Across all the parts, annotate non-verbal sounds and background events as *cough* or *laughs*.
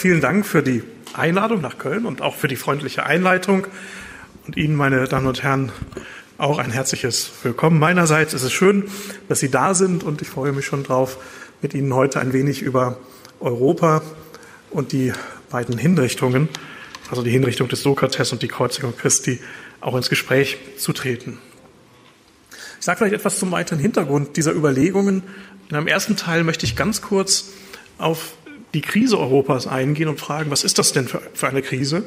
vielen Dank für die Einladung nach Köln und auch für die freundliche Einleitung. Und Ihnen, meine Damen und Herren, auch ein herzliches Willkommen meinerseits. Es ist schön, dass Sie da sind und ich freue mich schon drauf, mit Ihnen heute ein wenig über Europa und die beiden Hinrichtungen, also die Hinrichtung des Sokrates und die Kreuzigung Christi, auch ins Gespräch zu treten. Ich sage vielleicht etwas zum weiteren Hintergrund dieser Überlegungen. In einem ersten Teil möchte ich ganz kurz auf die Krise Europas eingehen und fragen, was ist das denn für, eine Krise?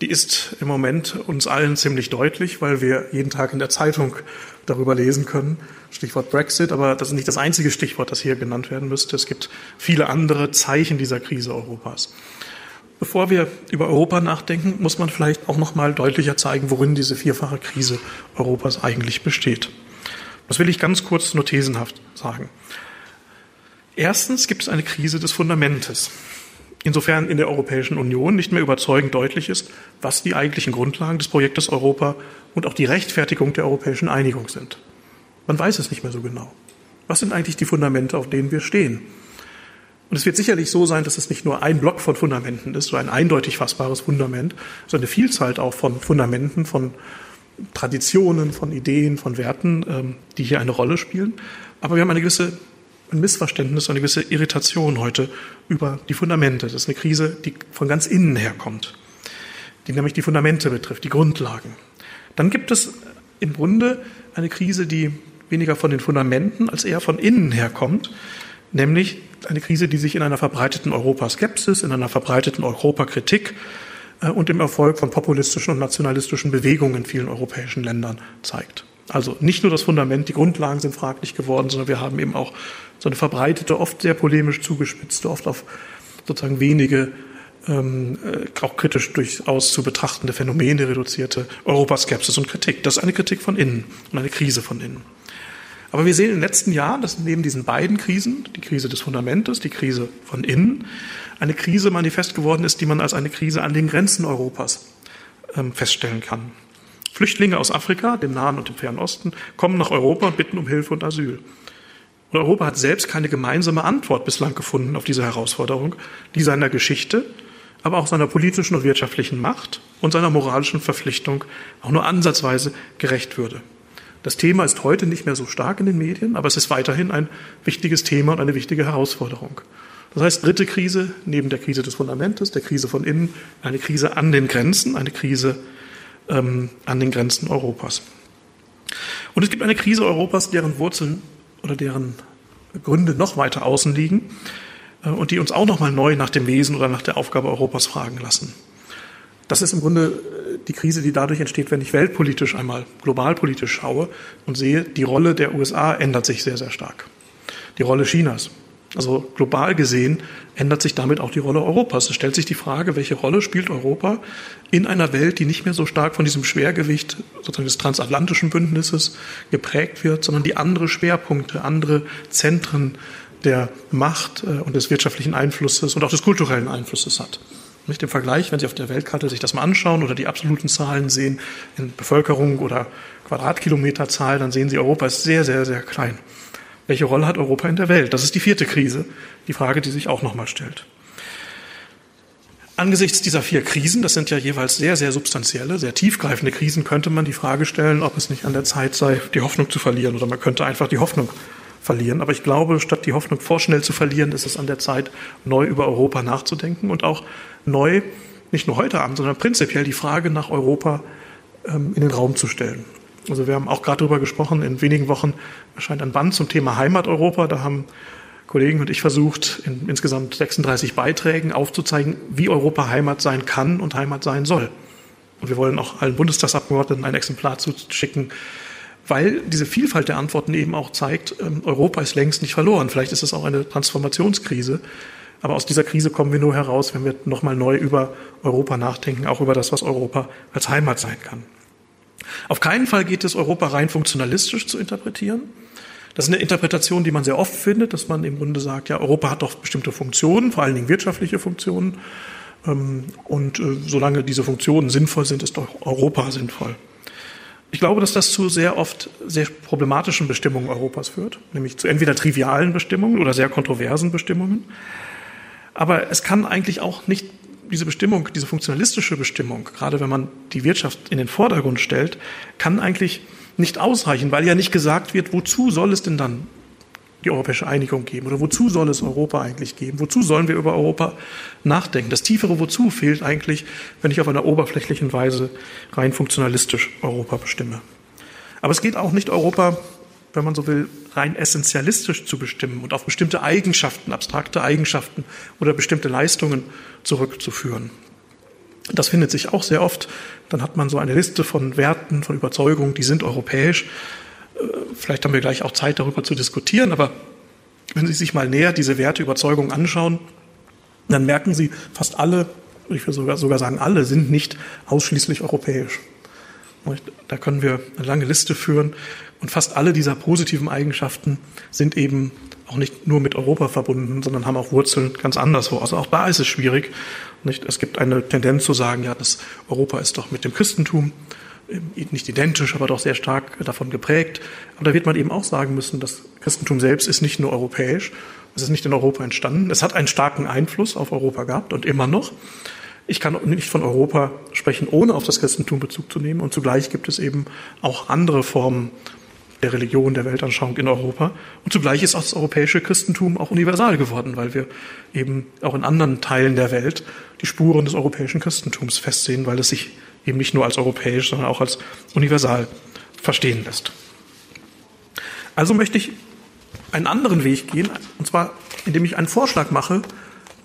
Die ist im Moment uns allen ziemlich deutlich, weil wir jeden Tag in der Zeitung darüber lesen können. Stichwort Brexit, aber das ist nicht das einzige Stichwort, das hier genannt werden müsste. Es gibt viele andere Zeichen dieser Krise Europas. Bevor wir über Europa nachdenken, muss man vielleicht auch noch mal deutlicher zeigen, worin diese vierfache Krise Europas eigentlich besteht. Das will ich ganz kurz nur thesenhaft sagen. Erstens gibt es eine Krise des Fundamentes. Insofern in der Europäischen Union nicht mehr überzeugend deutlich ist, was die eigentlichen Grundlagen des Projektes Europa und auch die Rechtfertigung der europäischen Einigung sind. Man weiß es nicht mehr so genau. Was sind eigentlich die Fundamente, auf denen wir stehen? Und es wird sicherlich so sein, dass es nicht nur ein Block von Fundamenten ist, so ein eindeutig fassbares Fundament, sondern eine Vielzahl auch von Fundamenten, von Traditionen, von Ideen, von Werten, ähm, die hier eine Rolle spielen. Aber wir haben eine gewisse ein Missverständnis, eine gewisse Irritation heute über die Fundamente. Das ist eine Krise, die von ganz innen herkommt, die nämlich die Fundamente betrifft, die Grundlagen. Dann gibt es im Grunde eine Krise, die weniger von den Fundamenten als eher von innen herkommt, nämlich eine Krise, die sich in einer verbreiteten Europaskepsis, in einer verbreiteten Europakritik äh, und im Erfolg von populistischen und nationalistischen Bewegungen in vielen europäischen Ländern zeigt. Also nicht nur das Fundament, die Grundlagen sind fraglich geworden, sondern wir haben eben auch so eine verbreitete, oft sehr polemisch zugespitzte, oft auf sozusagen wenige ähm, äh, auch kritisch durchaus zu betrachtende Phänomene reduzierte Europaskepsis und Kritik. Das ist eine Kritik von innen und eine Krise von innen. Aber wir sehen in den letzten Jahren, dass neben diesen beiden Krisen, die Krise des Fundamentes, die Krise von innen, eine Krise manifest geworden ist, die man als eine Krise an den Grenzen Europas ähm, feststellen kann. Flüchtlinge aus Afrika, dem Nahen und dem Fernen Osten, kommen nach Europa und bitten um Hilfe und Asyl. Und Europa hat selbst keine gemeinsame Antwort bislang gefunden auf diese Herausforderung, die seiner Geschichte, aber auch seiner politischen und wirtschaftlichen Macht und seiner moralischen Verpflichtung auch nur ansatzweise gerecht würde. Das Thema ist heute nicht mehr so stark in den Medien, aber es ist weiterhin ein wichtiges Thema und eine wichtige Herausforderung. Das heißt, dritte Krise neben der Krise des Fundamentes, der Krise von innen, eine Krise an den Grenzen, eine Krise ähm, an den Grenzen Europas. Und es gibt eine Krise Europas, deren Wurzeln oder deren Gründe noch weiter außen liegen äh, und die uns auch noch mal neu nach dem Wesen oder nach der Aufgabe Europas fragen lassen. Das ist im Grunde äh, die Krise, die dadurch entsteht, wenn ich weltpolitisch einmal globalpolitisch schaue und sehe, die Rolle der USA ändert sich sehr, sehr stark. Die Rolle Chinas, also global gesehen ändert sich damit auch die Rolle Europas. Es stellt sich die Frage, welche Rolle spielt Europa in einer Welt, die nicht mehr so stark von diesem Schwergewicht sozusagen des transatlantischen Bündnisses geprägt wird, sondern die andere Schwerpunkte, andere Zentren der Macht äh, und des wirtschaftlichen Einflusses und auch des kulturellen Einflusses hat. Nicht im Vergleich, wenn Sie auf der Weltkarte sich das mal anschauen oder die absoluten Zahlen sehen in Bevölkerung oder Quadratkilometerzahl, dann sehen Sie, Europa ist sehr, sehr, sehr klein. Welche Rolle hat Europa in der Welt? Das ist die vierte Krise, die Frage, die sich auch nochmal stellt. Angesichts dieser vier Krisen, das sind ja jeweils sehr, sehr substanzielle, sehr tiefgreifende Krisen, könnte man die Frage stellen, ob es nicht an der Zeit sei, die Hoffnung zu verlieren oder man könnte einfach die Hoffnung verlieren. Aber ich glaube, statt die Hoffnung vorschnell zu verlieren, ist es an der Zeit, neu über Europa nachzudenken und auch neu, nicht nur heute Abend, sondern prinzipiell die Frage nach Europa ähm, in den Raum zu stellen. Also wir haben auch gerade darüber gesprochen, in wenigen Wochen erscheint ein Band zum Thema Heimat Europa. Da haben Kollegen und ich versucht, in insgesamt 36 Beiträgen aufzuzeigen, wie Europa Heimat sein kann und Heimat sein soll. Und wir wollen auch allen Bundestagsabgeordneten ein Exemplar zuschicken, weil diese Vielfalt der Antworten eben auch zeigt, ähm, Europa ist längst nicht verloren. Vielleicht ist es auch eine Transformationskrise. Aber aus dieser Krise kommen wir nur heraus, wenn wir nochmal neu über Europa nachdenken, auch über das, was Europa als Heimat sein kann. Auf keinen Fall geht es, Europa rein funktionalistisch zu interpretieren. Das ist eine Interpretation, die man sehr oft findet, dass man im Grunde sagt, ja, Europa hat doch bestimmte Funktionen, vor allen Dingen wirtschaftliche Funktionen. Ähm, und äh, solange diese Funktionen sinnvoll sind, ist doch Europa sinnvoll. Ich glaube, dass das zu sehr oft sehr problematischen Bestimmungen Europas führt, nämlich zu entweder trivialen Bestimmungen oder sehr kontroversen Bestimmungen. Aber es kann eigentlich auch nicht diese Bestimmung, diese funktionalistische Bestimmung, gerade wenn man die Wirtschaft in den Vordergrund stellt, kann eigentlich nicht ausreichen, weil ja nicht gesagt wird, wozu soll es denn dann die europäische Einigung geben oder wozu soll es Europa eigentlich geben? Wozu sollen wir über Europa nachdenken? Das tiefere Wozu fehlt eigentlich, wenn ich auf einer oberflächlichen Weise rein funktionalistisch Europa bestimme. Aber es geht auch nicht Europa, wenn man so will, rein essentialistisch zu bestimmen und auf bestimmte Eigenschaften, abstrakte Eigenschaften oder bestimmte Leistungen zurückzuführen. Das findet sich auch sehr oft. Dann hat man so eine Liste von Werten, von Überzeugungen, die sind europäisch. Äh, vielleicht haben wir gleich auch Zeit, darüber zu diskutieren, aber wenn Sie sich mal näher diese Werte, Überzeugungen anschauen, dann merken Sie, fast alle, ich will sogar, sogar sagen alle, sind nicht ausschließlich europäisch. Da können wir eine lange Liste führen und fast alle dieser positiven Eigenschaften sind eben auch nicht nur mit Europa verbunden, sondern haben auch Wurzeln ganz anderswo. Also auch da ist es schwierig. Nicht? Es gibt eine Tendenz zu sagen, ja, das Europa ist doch mit dem Christentum ähm, nicht identisch, aber doch sehr stark davon geprägt. Aber da wird man eben auch sagen müssen, das Christentum selbst ist nicht nur europäisch, es ist nicht in Europa entstanden. Es hat einen starken Einfluss auf Europa gehabt und immer noch. Ich kann nicht von Europa sprechen, ohne auf das Christentum Bezug zu nehmen. Und zugleich gibt es eben auch andere Formen der Religion, der Weltanschauung in Europa. Und zugleich ist auch das europäische Christentum auch universal geworden, weil wir eben auch in anderen Teilen der Welt die Spuren des europäischen Christentums festsehen, weil es sich eben nicht nur als europäisch, sondern auch als universal verstehen lässt. Also möchte ich einen anderen Weg gehen, und zwar indem ich einen Vorschlag mache,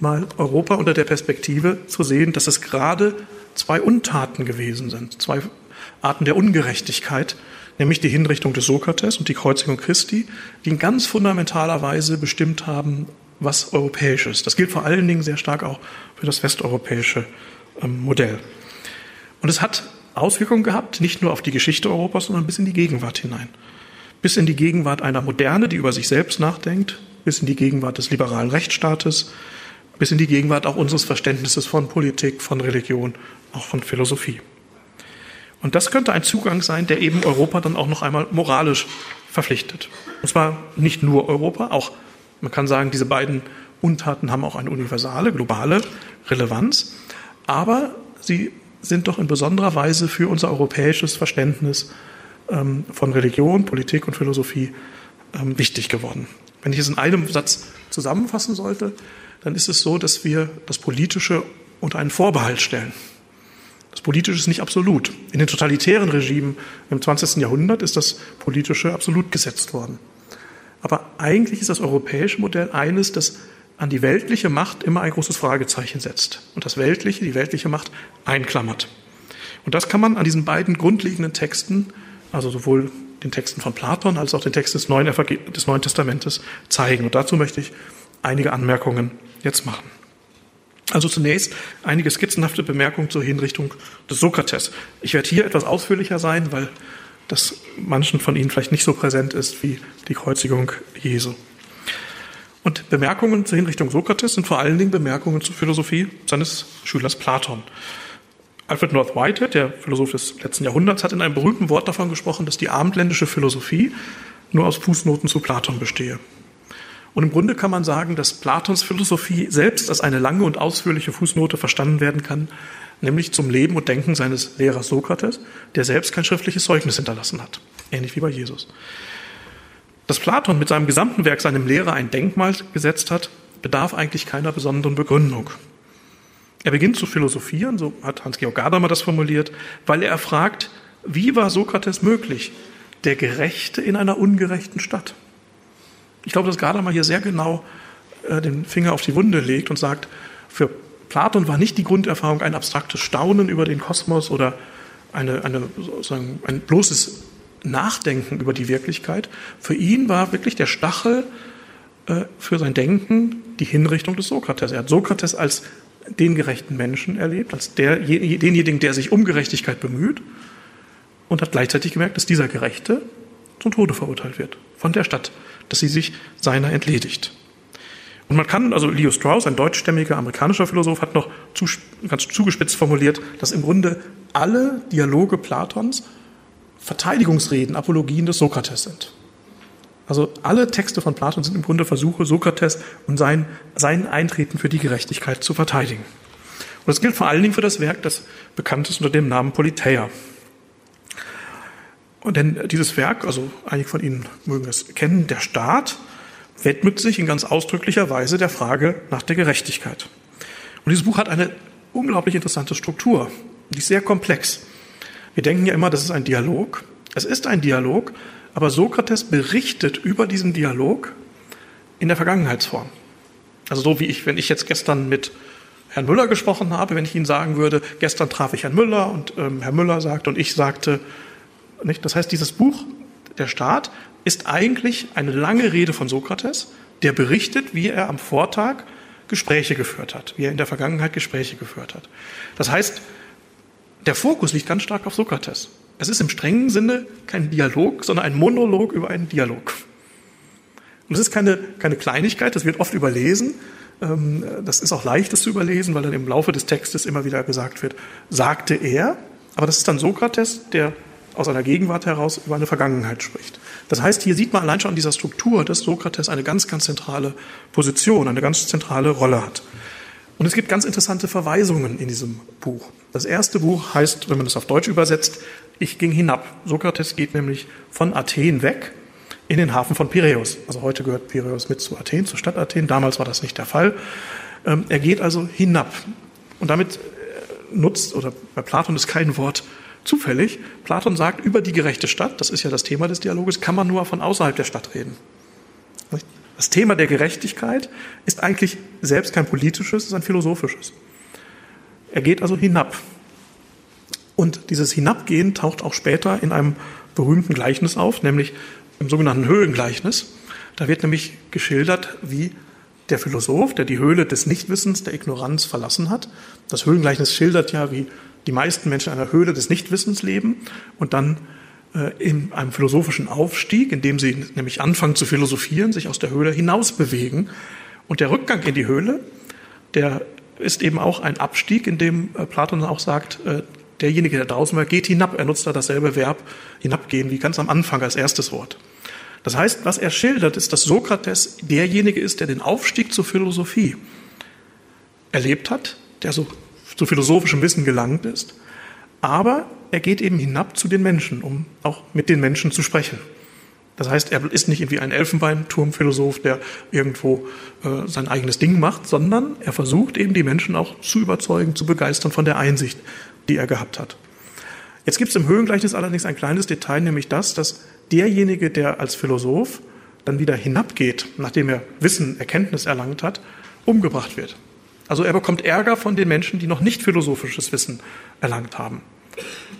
mal Europa unter der Perspektive zu sehen, dass es gerade zwei Untaten gewesen sind, zwei Arten der Ungerechtigkeit, nämlich die Hinrichtung des Sokrates und die Kreuzigung Christi, die in ganz fundamentaler Weise bestimmt haben, was europäisch ist. Das gilt vor allen Dingen sehr stark auch für das westeuropäische ähm, Modell. Und es hat Auswirkungen gehabt, nicht nur auf die Geschichte Europas, sondern bis in die Gegenwart hinein. Bis in die Gegenwart einer Moderne, die über sich selbst nachdenkt, bis in die Gegenwart des liberalen Rechtsstaates, bis in die Gegenwart auch unseres Verständnisses von Politik, von Religion, auch von Philosophie. Und das könnte ein Zugang sein, der eben Europa dann auch noch einmal moralisch verpflichtet. Und zwar nicht nur Europa, auch man kann sagen, diese beiden Untaten haben auch eine universale, globale Relevanz, aber sie sind doch in besonderer Weise für unser europäisches Verständnis ähm, von Religion, Politik und Philosophie ähm, wichtig geworden. Wenn ich es in einem Satz zusammenfassen sollte, dann ist es so, dass wir das Politische unter einen Vorbehalt stellen. Das Politische ist nicht absolut. In den totalitären Regimen im 20. Jahrhundert ist das Politische absolut gesetzt worden. Aber eigentlich ist das europäische Modell eines, das an die weltliche Macht immer ein großes Fragezeichen setzt und das Weltliche, die weltliche Macht einklammert. Und das kann man an diesen beiden grundlegenden Texten, also sowohl den Texten von Platon als auch den Text des Neuen, des Neuen Testamentes zeigen. Und dazu möchte ich einige Anmerkungen jetzt machen. Also zunächst einige skizzenhafte Bemerkungen zur Hinrichtung des Sokrates. Ich werde hier etwas ausführlicher sein, weil das manchen von Ihnen vielleicht nicht so präsent ist wie die Kreuzigung Jesu. Und Bemerkungen zur Hinrichtung Sokrates sind vor allen Dingen Bemerkungen zur Philosophie seines Schülers Platon. Alfred North Whitehead, der Philosoph des letzten Jahrhunderts, hat in einem berühmten Wort davon gesprochen, dass die abendländische Philosophie nur aus Fußnoten zu Platon bestehe. Und im Grunde kann man sagen, dass Platons Philosophie selbst als eine lange und ausführliche Fußnote verstanden werden kann, nämlich zum Leben und Denken seines Lehrers Sokrates, der selbst kein schriftliches Zeugnis hinterlassen hat, ähnlich wie bei Jesus. Dass Platon mit seinem gesamten Werk seinem Lehrer ein Denkmal gesetzt hat, bedarf eigentlich keiner besonderen Begründung. Er beginnt zu philosophieren, so hat Hans-Georg Gadamer das formuliert, weil er fragt, wie war Sokrates möglich, der Gerechte in einer ungerechten Stadt? Ich glaube, dass Gadamer hier sehr genau äh, den Finger auf die Wunde legt und sagt, für Platon war nicht die Grunderfahrung ein abstraktes Staunen über den Kosmos oder eine, eine, ein bloßes Nachdenken über die Wirklichkeit. Für ihn war wirklich der Stachel äh, für sein Denken die Hinrichtung des Sokrates. Er hat Sokrates als den gerechten Menschen erlebt, als der, denjenigen, der sich um Gerechtigkeit bemüht und hat gleichzeitig gemerkt, dass dieser Gerechte zum Tode verurteilt wird von der Stadt, dass sie sich seiner entledigt. Und man kann, also Leo Strauss, ein deutschstämmiger amerikanischer Philosoph, hat noch zu, ganz zugespitzt formuliert, dass im Grunde alle Dialoge Platons Verteidigungsreden, Apologien des Sokrates sind. Also alle Texte von Platon sind im Grunde Versuche, Sokrates und sein, sein Eintreten für die Gerechtigkeit zu verteidigen. Und das gilt vor allen Dingen für das Werk, das bekannt ist unter dem Namen Politeia. Und denn dieses Werk, also einige von Ihnen mögen es kennen, der Staat widmet sich in ganz ausdrücklicher Weise der Frage nach der Gerechtigkeit. Und dieses Buch hat eine unglaublich interessante Struktur. Die ist sehr komplex. Wir denken ja immer, das ist ein Dialog. Es ist ein Dialog, aber Sokrates berichtet über diesen Dialog in der Vergangenheitsform. Also so wie ich, wenn ich jetzt gestern mit Herrn Müller gesprochen habe, wenn ich Ihnen sagen würde, gestern traf ich Herrn Müller und ähm, Herr Müller sagte und ich sagte, nicht? Das heißt, dieses Buch, der Staat, ist eigentlich eine lange Rede von Sokrates, der berichtet, wie er am Vortag Gespräche geführt hat, wie er in der Vergangenheit Gespräche geführt hat. Das heißt, der Fokus liegt ganz stark auf Sokrates. Es ist im strengen Sinne kein Dialog, sondern ein Monolog über einen Dialog. Und es ist keine, keine Kleinigkeit, das wird oft überlesen. Ähm, das ist auch leicht, das zu überlesen, weil dann im Laufe des Textes immer wieder gesagt wird, sagte er. Aber das ist dann Sokrates, der aus einer Gegenwart heraus über eine Vergangenheit spricht. Das heißt, hier sieht man allein schon an dieser Struktur, dass Sokrates eine ganz, ganz zentrale Position, eine ganz zentrale Rolle hat. Und es gibt ganz interessante Verweisungen in diesem Buch. Das erste Buch heißt, wenn man das auf Deutsch übersetzt, Ich ging hinab. Sokrates geht nämlich von Athen weg in den Hafen von Piräus. Also heute gehört Piräus mit zu Athen, zur Stadt Athen. Damals war das nicht der Fall. Ähm, er geht also hinab. Und damit äh, nutzt, oder bei Platon ist kein Wort zufällig. Platon sagt, über die gerechte Stadt, das ist ja das Thema des Dialoges, kann man nur von außerhalb der Stadt reden. Das Thema der Gerechtigkeit ist eigentlich selbst kein politisches, es ist ein philosophisches. Er geht also hinab. Und dieses Hinabgehen taucht auch später in einem berühmten Gleichnis auf, nämlich im sogenannten Höhlengleichnis. Da wird nämlich geschildert, wie der Philosoph, der die Höhle des Nichtwissens, der Ignoranz verlassen hat. Das Höhlengleichnis schildert ja, wie die meisten Menschen in einer Höhle des Nichtwissens leben und dann äh, in einem philosophischen Aufstieg, in dem sie nämlich anfangen zu philosophieren, sich aus der Höhle hinaus bewegen. Und der Rückgang in die Höhle, der ist eben auch ein Abstieg, in dem äh, Platon auch sagt, äh, derjenige, der draußen war, geht hinab. Er nutzt da dasselbe Verb hinabgehen wie ganz am Anfang als erstes Wort. Das heißt, was er schildert, ist, dass Sokrates derjenige ist, der den Aufstieg zur Philosophie erlebt hat, der so zu philosophischem Wissen gelangt ist. Aber er geht eben hinab zu den Menschen, um auch mit den Menschen zu sprechen. Das heißt, er ist nicht irgendwie ein Elfenbeinturmphilosoph, der irgendwo äh, sein eigenes Ding macht, sondern er versucht eben die Menschen auch zu überzeugen, zu begeistern von der Einsicht, die er gehabt hat. Jetzt gibt es im Höhengleichnis allerdings ein kleines Detail, nämlich das, dass derjenige, der als Philosoph dann wieder hinabgeht, nachdem er Wissen, Erkenntnis erlangt hat, umgebracht wird. Also er bekommt Ärger von den Menschen, die noch nicht philosophisches Wissen erlangt haben.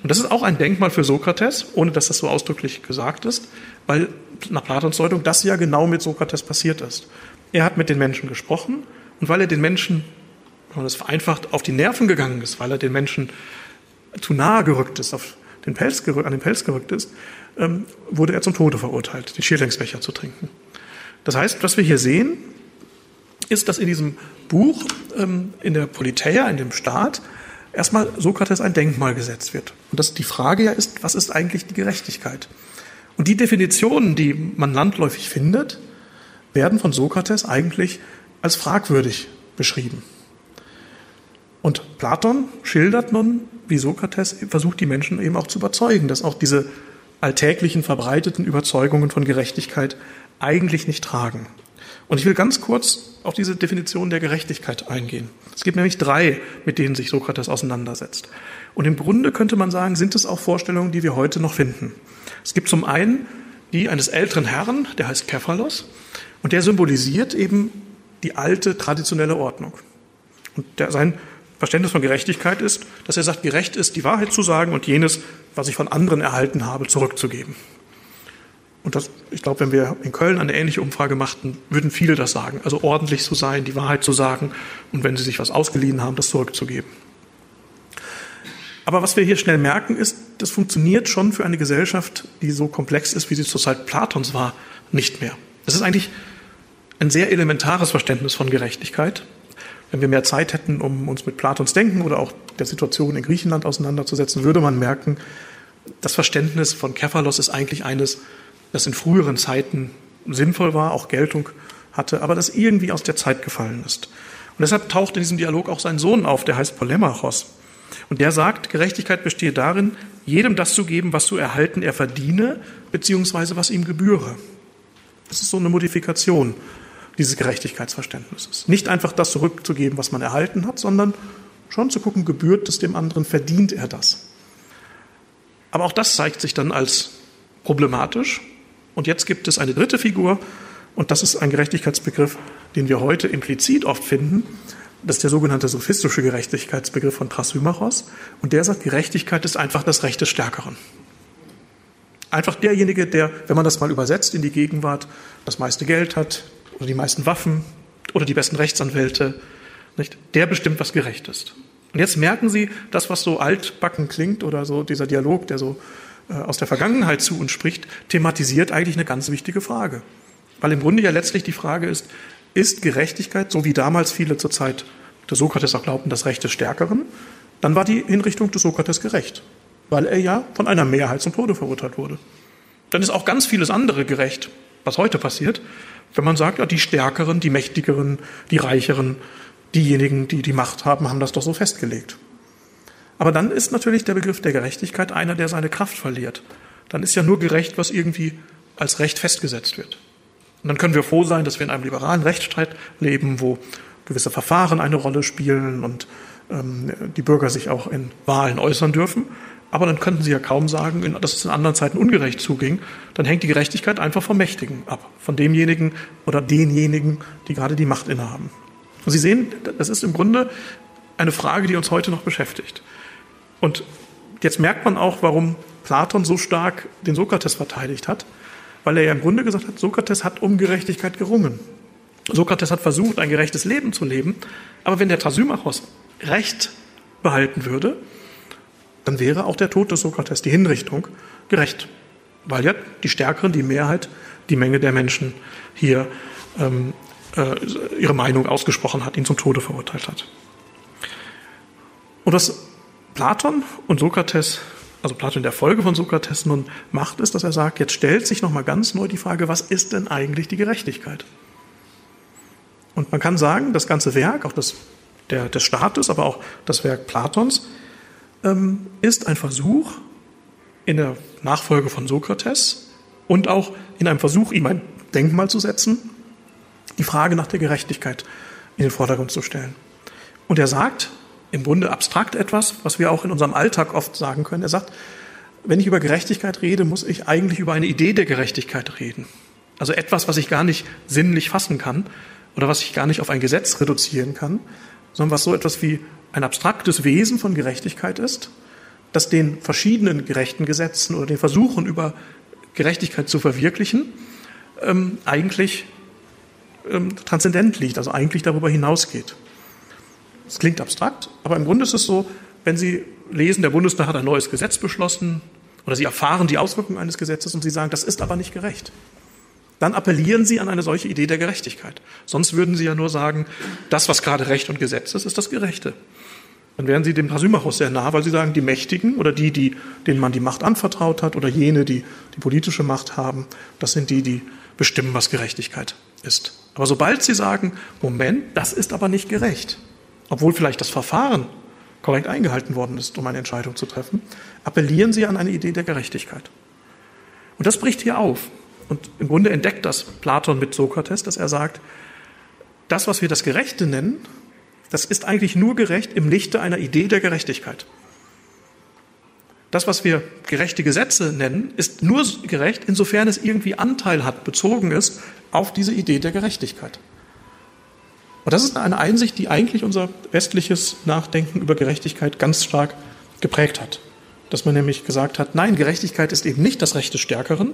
Und das ist auch ein Denkmal für Sokrates, ohne dass das so ausdrücklich gesagt ist, weil nach Platons Deutung das ja genau mit Sokrates passiert ist. Er hat mit den Menschen gesprochen und weil er den Menschen, wenn man das vereinfacht, auf die Nerven gegangen ist, weil er den Menschen zu nahe gerückt ist, auf den Pelz an den Pelz gerückt ist, ähm, wurde er zum Tode verurteilt, den Schierlängsbecher zu trinken. Das heißt, was wir hier sehen, ist, dass in diesem Buch, ähm, in der Politeia, in dem Staat, erstmal Sokrates ein Denkmal gesetzt wird. Und dass die Frage ja ist, was ist eigentlich die Gerechtigkeit? Und die Definitionen, die man landläufig findet, werden von Sokrates eigentlich als fragwürdig beschrieben. Und Platon schildert nun, wie Sokrates versucht, die Menschen eben auch zu überzeugen, dass auch diese alltäglichen verbreiteten Überzeugungen von Gerechtigkeit eigentlich nicht tragen. Und ich will ganz kurz auf diese Definition der Gerechtigkeit eingehen. Es gibt nämlich drei, mit denen sich Sokrates auseinandersetzt. Und im Grunde könnte man sagen, sind es auch Vorstellungen, die wir heute noch finden. Es gibt zum einen die eines älteren Herrn, der heißt Kephalos, und der symbolisiert eben die alte traditionelle Ordnung. Und der, sein Verständnis von Gerechtigkeit ist, dass er sagt, gerecht ist, die Wahrheit zu sagen und jenes, was ich von anderen erhalten habe, zurückzugeben. Und das, ich glaube, wenn wir in Köln eine ähnliche Umfrage machten, würden viele das sagen. Also ordentlich zu sein, die Wahrheit zu sagen und wenn sie sich was ausgeliehen haben, das zurückzugeben. Aber was wir hier schnell merken, ist, das funktioniert schon für eine Gesellschaft, die so komplex ist, wie sie zur Zeit Platons war, nicht mehr. Das ist eigentlich ein sehr elementares Verständnis von Gerechtigkeit. Wenn wir mehr Zeit hätten, um uns mit Platons Denken oder auch der Situation in Griechenland auseinanderzusetzen, würde man merken, das Verständnis von Kephalos ist eigentlich eines, das in früheren Zeiten sinnvoll war, auch Geltung hatte, aber das irgendwie aus der Zeit gefallen ist. Und deshalb taucht in diesem Dialog auch sein Sohn auf, der heißt Polemachos. Und der sagt, Gerechtigkeit bestehe darin, jedem das zu geben, was zu erhalten er verdiene, beziehungsweise was ihm gebühre. Das ist so eine Modifikation dieses Gerechtigkeitsverständnisses. Nicht einfach das zurückzugeben, was man erhalten hat, sondern schon zu gucken, gebührt es dem anderen, verdient er das. Aber auch das zeigt sich dann als problematisch. Und jetzt gibt es eine dritte Figur, und das ist ein Gerechtigkeitsbegriff, den wir heute implizit oft finden. Das ist der sogenannte sophistische Gerechtigkeitsbegriff von Thrasymachos. Und der sagt, Gerechtigkeit ist einfach das Recht des Stärkeren. Einfach derjenige, der, wenn man das mal übersetzt in die Gegenwart, das meiste Geld hat oder die meisten Waffen oder die besten Rechtsanwälte, nicht? der bestimmt, was gerecht ist. Und jetzt merken Sie, das, was so altbacken klingt oder so dieser Dialog, der so aus der Vergangenheit zu uns spricht, thematisiert eigentlich eine ganz wichtige Frage. Weil im Grunde ja letztlich die Frage ist, ist Gerechtigkeit, so wie damals viele zur Zeit des Sokrates auch glaubten, das Recht des Stärkeren, dann war die Hinrichtung des Sokrates gerecht, weil er ja von einer Mehrheit zum Tode verurteilt wurde. Dann ist auch ganz vieles andere gerecht, was heute passiert, wenn man sagt, ja, die Stärkeren, die Mächtigeren, die Reicheren, diejenigen, die die Macht haben, haben das doch so festgelegt. Aber dann ist natürlich der Begriff der Gerechtigkeit einer, der seine Kraft verliert. Dann ist ja nur gerecht, was irgendwie als Recht festgesetzt wird. Und dann können wir froh sein, dass wir in einem liberalen Rechtsstreit leben, wo gewisse Verfahren eine Rolle spielen und ähm, die Bürger sich auch in Wahlen äußern dürfen. Aber dann könnten Sie ja kaum sagen, dass es in anderen Zeiten ungerecht zuging. Dann hängt die Gerechtigkeit einfach vom Mächtigen ab, von demjenigen oder denjenigen, die gerade die Macht innehaben. Und Sie sehen, das ist im Grunde eine Frage, die uns heute noch beschäftigt. Und jetzt merkt man auch, warum Platon so stark den Sokrates verteidigt hat weil er ja im Grunde gesagt hat, Sokrates hat um Gerechtigkeit gerungen. Sokrates hat versucht, ein gerechtes Leben zu leben, aber wenn der Thrasymachos Recht behalten würde, dann wäre auch der Tod des Sokrates, die Hinrichtung, gerecht, weil ja die Stärkeren, die Mehrheit, die Menge der Menschen hier ähm, äh, ihre Meinung ausgesprochen hat, ihn zum Tode verurteilt hat. Und was Platon und Sokrates also Platon in der Folge von Sokrates nun macht, ist, dass er sagt, jetzt stellt sich nochmal ganz neu die Frage, was ist denn eigentlich die Gerechtigkeit? Und man kann sagen, das ganze Werk, auch das der, des Staates, aber auch das Werk Platons, ähm, ist ein Versuch in der Nachfolge von Sokrates und auch in einem Versuch, ihm ein Denkmal zu setzen, die Frage nach der Gerechtigkeit in den Vordergrund zu stellen. Und er sagt, im Grunde abstrakt etwas, was wir auch in unserem Alltag oft sagen können. Er sagt, wenn ich über Gerechtigkeit rede, muss ich eigentlich über eine Idee der Gerechtigkeit reden. Also etwas, was ich gar nicht sinnlich fassen kann oder was ich gar nicht auf ein Gesetz reduzieren kann, sondern was so etwas wie ein abstraktes Wesen von Gerechtigkeit ist, das den verschiedenen gerechten Gesetzen oder den Versuchen über Gerechtigkeit zu verwirklichen, ähm, eigentlich ähm, transzendent liegt, also eigentlich darüber hinausgeht. Es klingt abstrakt, aber im Grunde ist es so, wenn Sie lesen, der Bundestag hat ein neues Gesetz beschlossen oder Sie erfahren die Auswirkungen eines Gesetzes und Sie sagen, das ist aber nicht gerecht. Dann appellieren Sie an eine solche Idee der Gerechtigkeit. Sonst würden Sie ja nur sagen, das, was gerade Recht und Gesetz ist, ist das Gerechte. Dann wären Sie dem Trasymachos sehr nah, weil Sie sagen, die Mächtigen oder die, die, denen man die Macht anvertraut hat oder jene, die die politische Macht haben, das sind die, die bestimmen, was Gerechtigkeit ist. Aber sobald Sie sagen, Moment, das ist aber nicht gerecht, obwohl vielleicht das Verfahren korrekt eingehalten worden ist, um eine Entscheidung zu treffen, appellieren sie an eine Idee der Gerechtigkeit. Und das bricht hier auf. Und im Grunde entdeckt das Platon mit Sokrates, dass er sagt, das, was wir das Gerechte nennen, das ist eigentlich nur gerecht im Lichte einer Idee der Gerechtigkeit. Das, was wir gerechte Gesetze nennen, ist nur gerecht, insofern es irgendwie Anteil hat, bezogen ist auf diese Idee der Gerechtigkeit. Und das ist eine Einsicht, die eigentlich unser westliches Nachdenken über Gerechtigkeit ganz stark geprägt hat. Dass man nämlich gesagt hat, nein, Gerechtigkeit ist eben nicht das Recht des Stärkeren.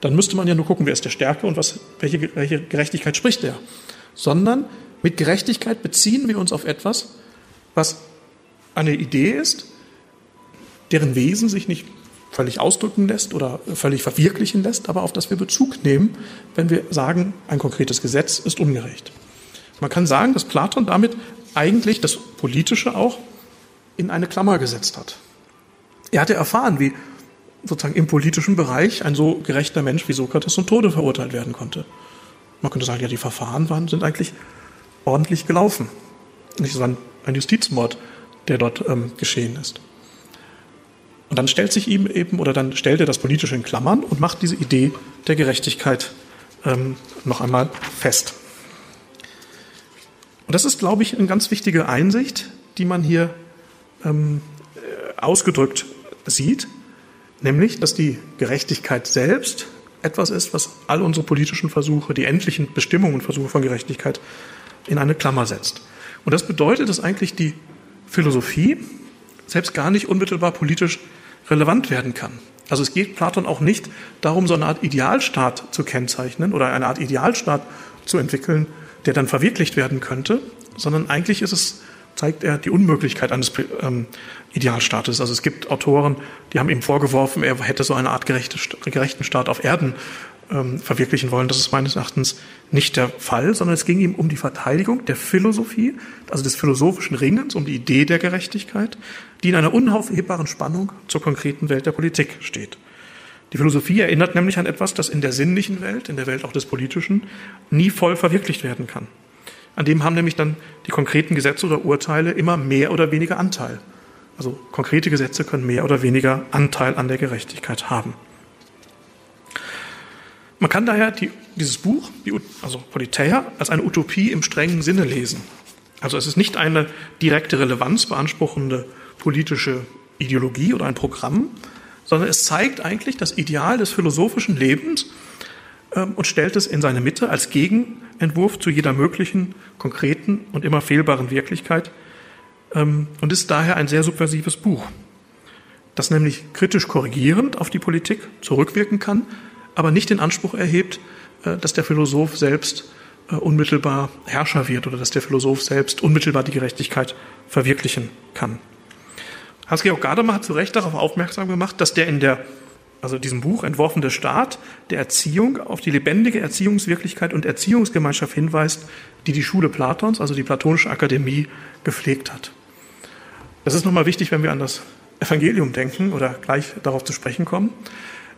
Dann müsste man ja nur gucken, wer ist der Stärke und was, welche, welche Gerechtigkeit spricht er. Sondern mit Gerechtigkeit beziehen wir uns auf etwas, was eine Idee ist, deren Wesen sich nicht völlig ausdrücken lässt oder völlig verwirklichen lässt, aber auf das wir Bezug nehmen, wenn wir sagen, ein konkretes Gesetz ist ungerecht. Man kann sagen, dass Platon damit eigentlich das Politische auch in eine Klammer gesetzt hat. Er hatte erfahren, wie sozusagen im politischen Bereich ein so gerechter Mensch wie Sokrates zum Tode verurteilt werden konnte. Man könnte sagen, ja, die Verfahren waren, sind eigentlich ordentlich gelaufen. Es war ein Justizmord, der dort ähm, geschehen ist. Und dann stellt sich ihm eben, oder dann stellt er das Politische in Klammern und macht diese Idee der Gerechtigkeit ähm, noch einmal fest. Und das ist, glaube ich, eine ganz wichtige Einsicht, die man hier ähm, äh, ausgedrückt sieht, nämlich, dass die Gerechtigkeit selbst etwas ist, was all unsere politischen Versuche, die endlichen Bestimmungen und Versuche von Gerechtigkeit in eine Klammer setzt. Und das bedeutet, dass eigentlich die Philosophie selbst gar nicht unmittelbar politisch relevant werden kann. Also es geht Platon auch nicht darum, so eine Art Idealstaat zu kennzeichnen oder eine Art Idealstaat zu entwickeln, der dann verwirklicht werden könnte, sondern eigentlich ist es zeigt er die Unmöglichkeit eines ähm, Idealstaates. Also es gibt Autoren, die haben ihm vorgeworfen, er hätte so eine Art gerechte, gerechten Staat auf Erden ähm, verwirklichen wollen. Das ist meines Erachtens nicht der Fall, sondern es ging ihm um die Verteidigung der Philosophie, also des philosophischen Ringens, um die Idee der Gerechtigkeit, die in einer unaufhebbaren Spannung zur konkreten Welt der Politik steht. Die Philosophie erinnert nämlich an etwas, das in der sinnlichen Welt, in der Welt auch des Politischen, nie voll verwirklicht werden kann. An dem haben nämlich dann die konkreten Gesetze oder Urteile immer mehr oder weniger Anteil. Also konkrete Gesetze können mehr oder weniger Anteil an der Gerechtigkeit haben. Man kann daher die, dieses Buch, die, also Politeia, als eine Utopie im strengen Sinne lesen. Also es ist nicht eine direkte Relevanz beanspruchende politische Ideologie oder ein Programm, sondern es zeigt eigentlich das Ideal des philosophischen Lebens ähm, und stellt es in seine Mitte als Gegenentwurf zu jeder möglichen, konkreten und immer fehlbaren Wirklichkeit ähm, und ist daher ein sehr subversives Buch, das nämlich kritisch korrigierend auf die Politik zurückwirken kann, aber nicht den Anspruch erhebt, äh, dass der Philosoph selbst äh, unmittelbar Herrscher wird oder dass der Philosoph selbst unmittelbar die Gerechtigkeit verwirklichen kann. Hans-Georg Gadamer hat zu Recht darauf aufmerksam gemacht, dass der in der also diesem Buch entworfene Staat der Erziehung auf die lebendige Erziehungswirklichkeit und Erziehungsgemeinschaft hinweist, die die Schule Platons, also die Platonische Akademie, gepflegt hat. Das ist nochmal wichtig, wenn wir an das Evangelium denken oder gleich darauf zu sprechen kommen.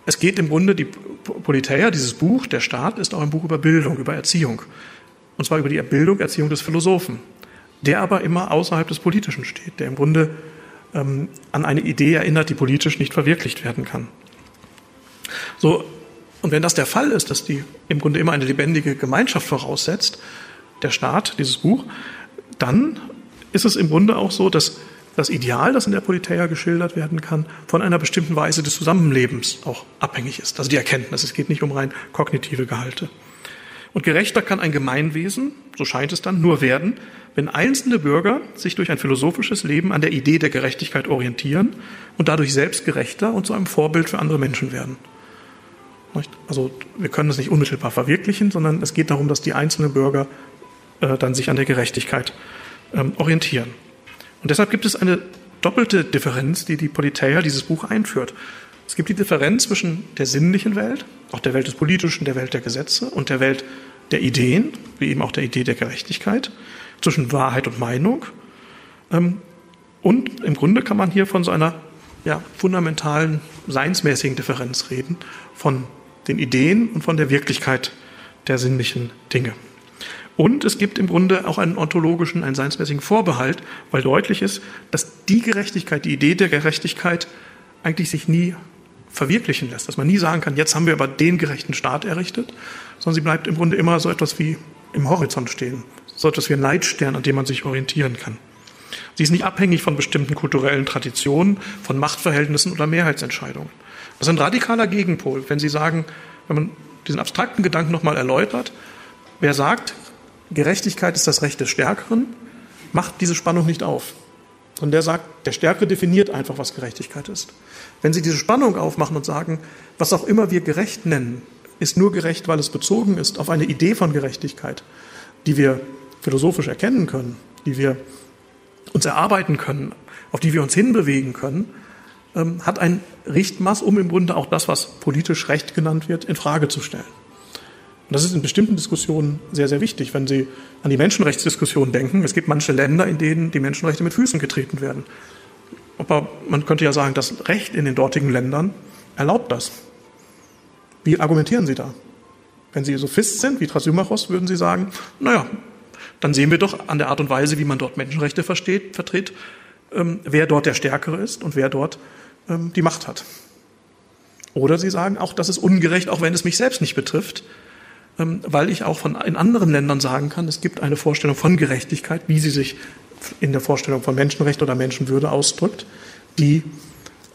Es geht im Grunde, die Politeia, dieses Buch, der Staat, ist auch ein Buch über Bildung, über Erziehung. Und zwar über die Bildung, Erziehung des Philosophen, der aber immer außerhalb des Politischen steht, der im Grunde ähm, an eine Idee erinnert, die politisch nicht verwirklicht werden kann. So, und wenn das der Fall ist, dass die im Grunde immer eine lebendige Gemeinschaft voraussetzt, der Staat, dieses Buch, dann ist es im Grunde auch so, dass das Ideal, das in der Politeia geschildert werden kann, von einer bestimmten Weise des Zusammenlebens auch abhängig ist. Also die Erkenntnis. Es geht nicht um rein kognitive Gehalte. Und gerechter kann ein Gemeinwesen, so scheint es dann, nur werden, wenn einzelne Bürger sich durch ein philosophisches Leben an der Idee der Gerechtigkeit orientieren und dadurch selbst gerechter und zu einem Vorbild für andere Menschen werden. Also wir können das nicht unmittelbar verwirklichen, sondern es geht darum, dass die einzelnen Bürger äh, dann sich an der Gerechtigkeit ähm, orientieren. Und deshalb gibt es eine doppelte Differenz, die die Politeia dieses Buch einführt. Es gibt die Differenz zwischen der sinnlichen Welt, auch der Welt des Politischen, der Welt der Gesetze und der Welt der Ideen, wie eben auch der Idee der Gerechtigkeit, zwischen Wahrheit und Meinung. Ähm, und im Grunde kann man hier von so einer ja, fundamentalen, seinsmäßigen Differenz reden, von den Ideen und von der Wirklichkeit der sinnlichen Dinge. Und es gibt im Grunde auch einen ontologischen, einen seinsmäßigen Vorbehalt, weil deutlich ist, dass die Gerechtigkeit, die Idee der Gerechtigkeit eigentlich sich nie verwirklichen lässt. Dass man nie sagen kann, jetzt haben wir aber den gerechten Staat errichtet, sondern sie bleibt im Grunde immer so etwas wie im Horizont stehen. So etwas wie ein Leitstern, an dem man sich orientieren kann. Sie ist nicht abhängig von bestimmten kulturellen Traditionen, von Machtverhältnissen oder Mehrheitsentscheidungen. Das ist ein radikaler Gegenpol, wenn Sie sagen, wenn man diesen abstrakten Gedanken nochmal erläutert, wer sagt, Gerechtigkeit ist das Recht des Stärkeren, macht diese Spannung nicht auf. Sondern der sagt, der Stärkere definiert einfach, was Gerechtigkeit ist. Wenn Sie diese Spannung aufmachen und sagen, was auch immer wir gerecht nennen, ist nur gerecht, weil es bezogen ist auf eine Idee von Gerechtigkeit, die wir philosophisch erkennen können, die wir uns erarbeiten können, auf die wir uns hinbewegen können, ähm, hat ein Richtmaß, um im Grunde auch das, was politisch Recht genannt wird, in Frage zu stellen. Und das ist in bestimmten Diskussionen sehr, sehr wichtig, wenn Sie an die Menschenrechtsdiskussion denken. Es gibt manche Länder, in denen die Menschenrechte mit Füßen getreten werden. Aber man könnte ja sagen, das Recht in den dortigen Ländern erlaubt das. Wie argumentieren Sie da? Wenn Sie Sophist sind, wie Thrasymachos, würden Sie sagen, naja, dann sehen wir doch an der Art und Weise, wie man dort Menschenrechte versteht, vertritt, ähm, wer dort der Stärkere ist und wer dort ähm, die Macht hat. Oder Sie sagen, auch das ist ungerecht, auch wenn es mich selbst nicht betrifft, ähm, weil ich auch von, in anderen Ländern sagen kann, es gibt eine Vorstellung von Gerechtigkeit, wie sie sich in der Vorstellung von Menschenrecht oder Menschenwürde ausdrückt, die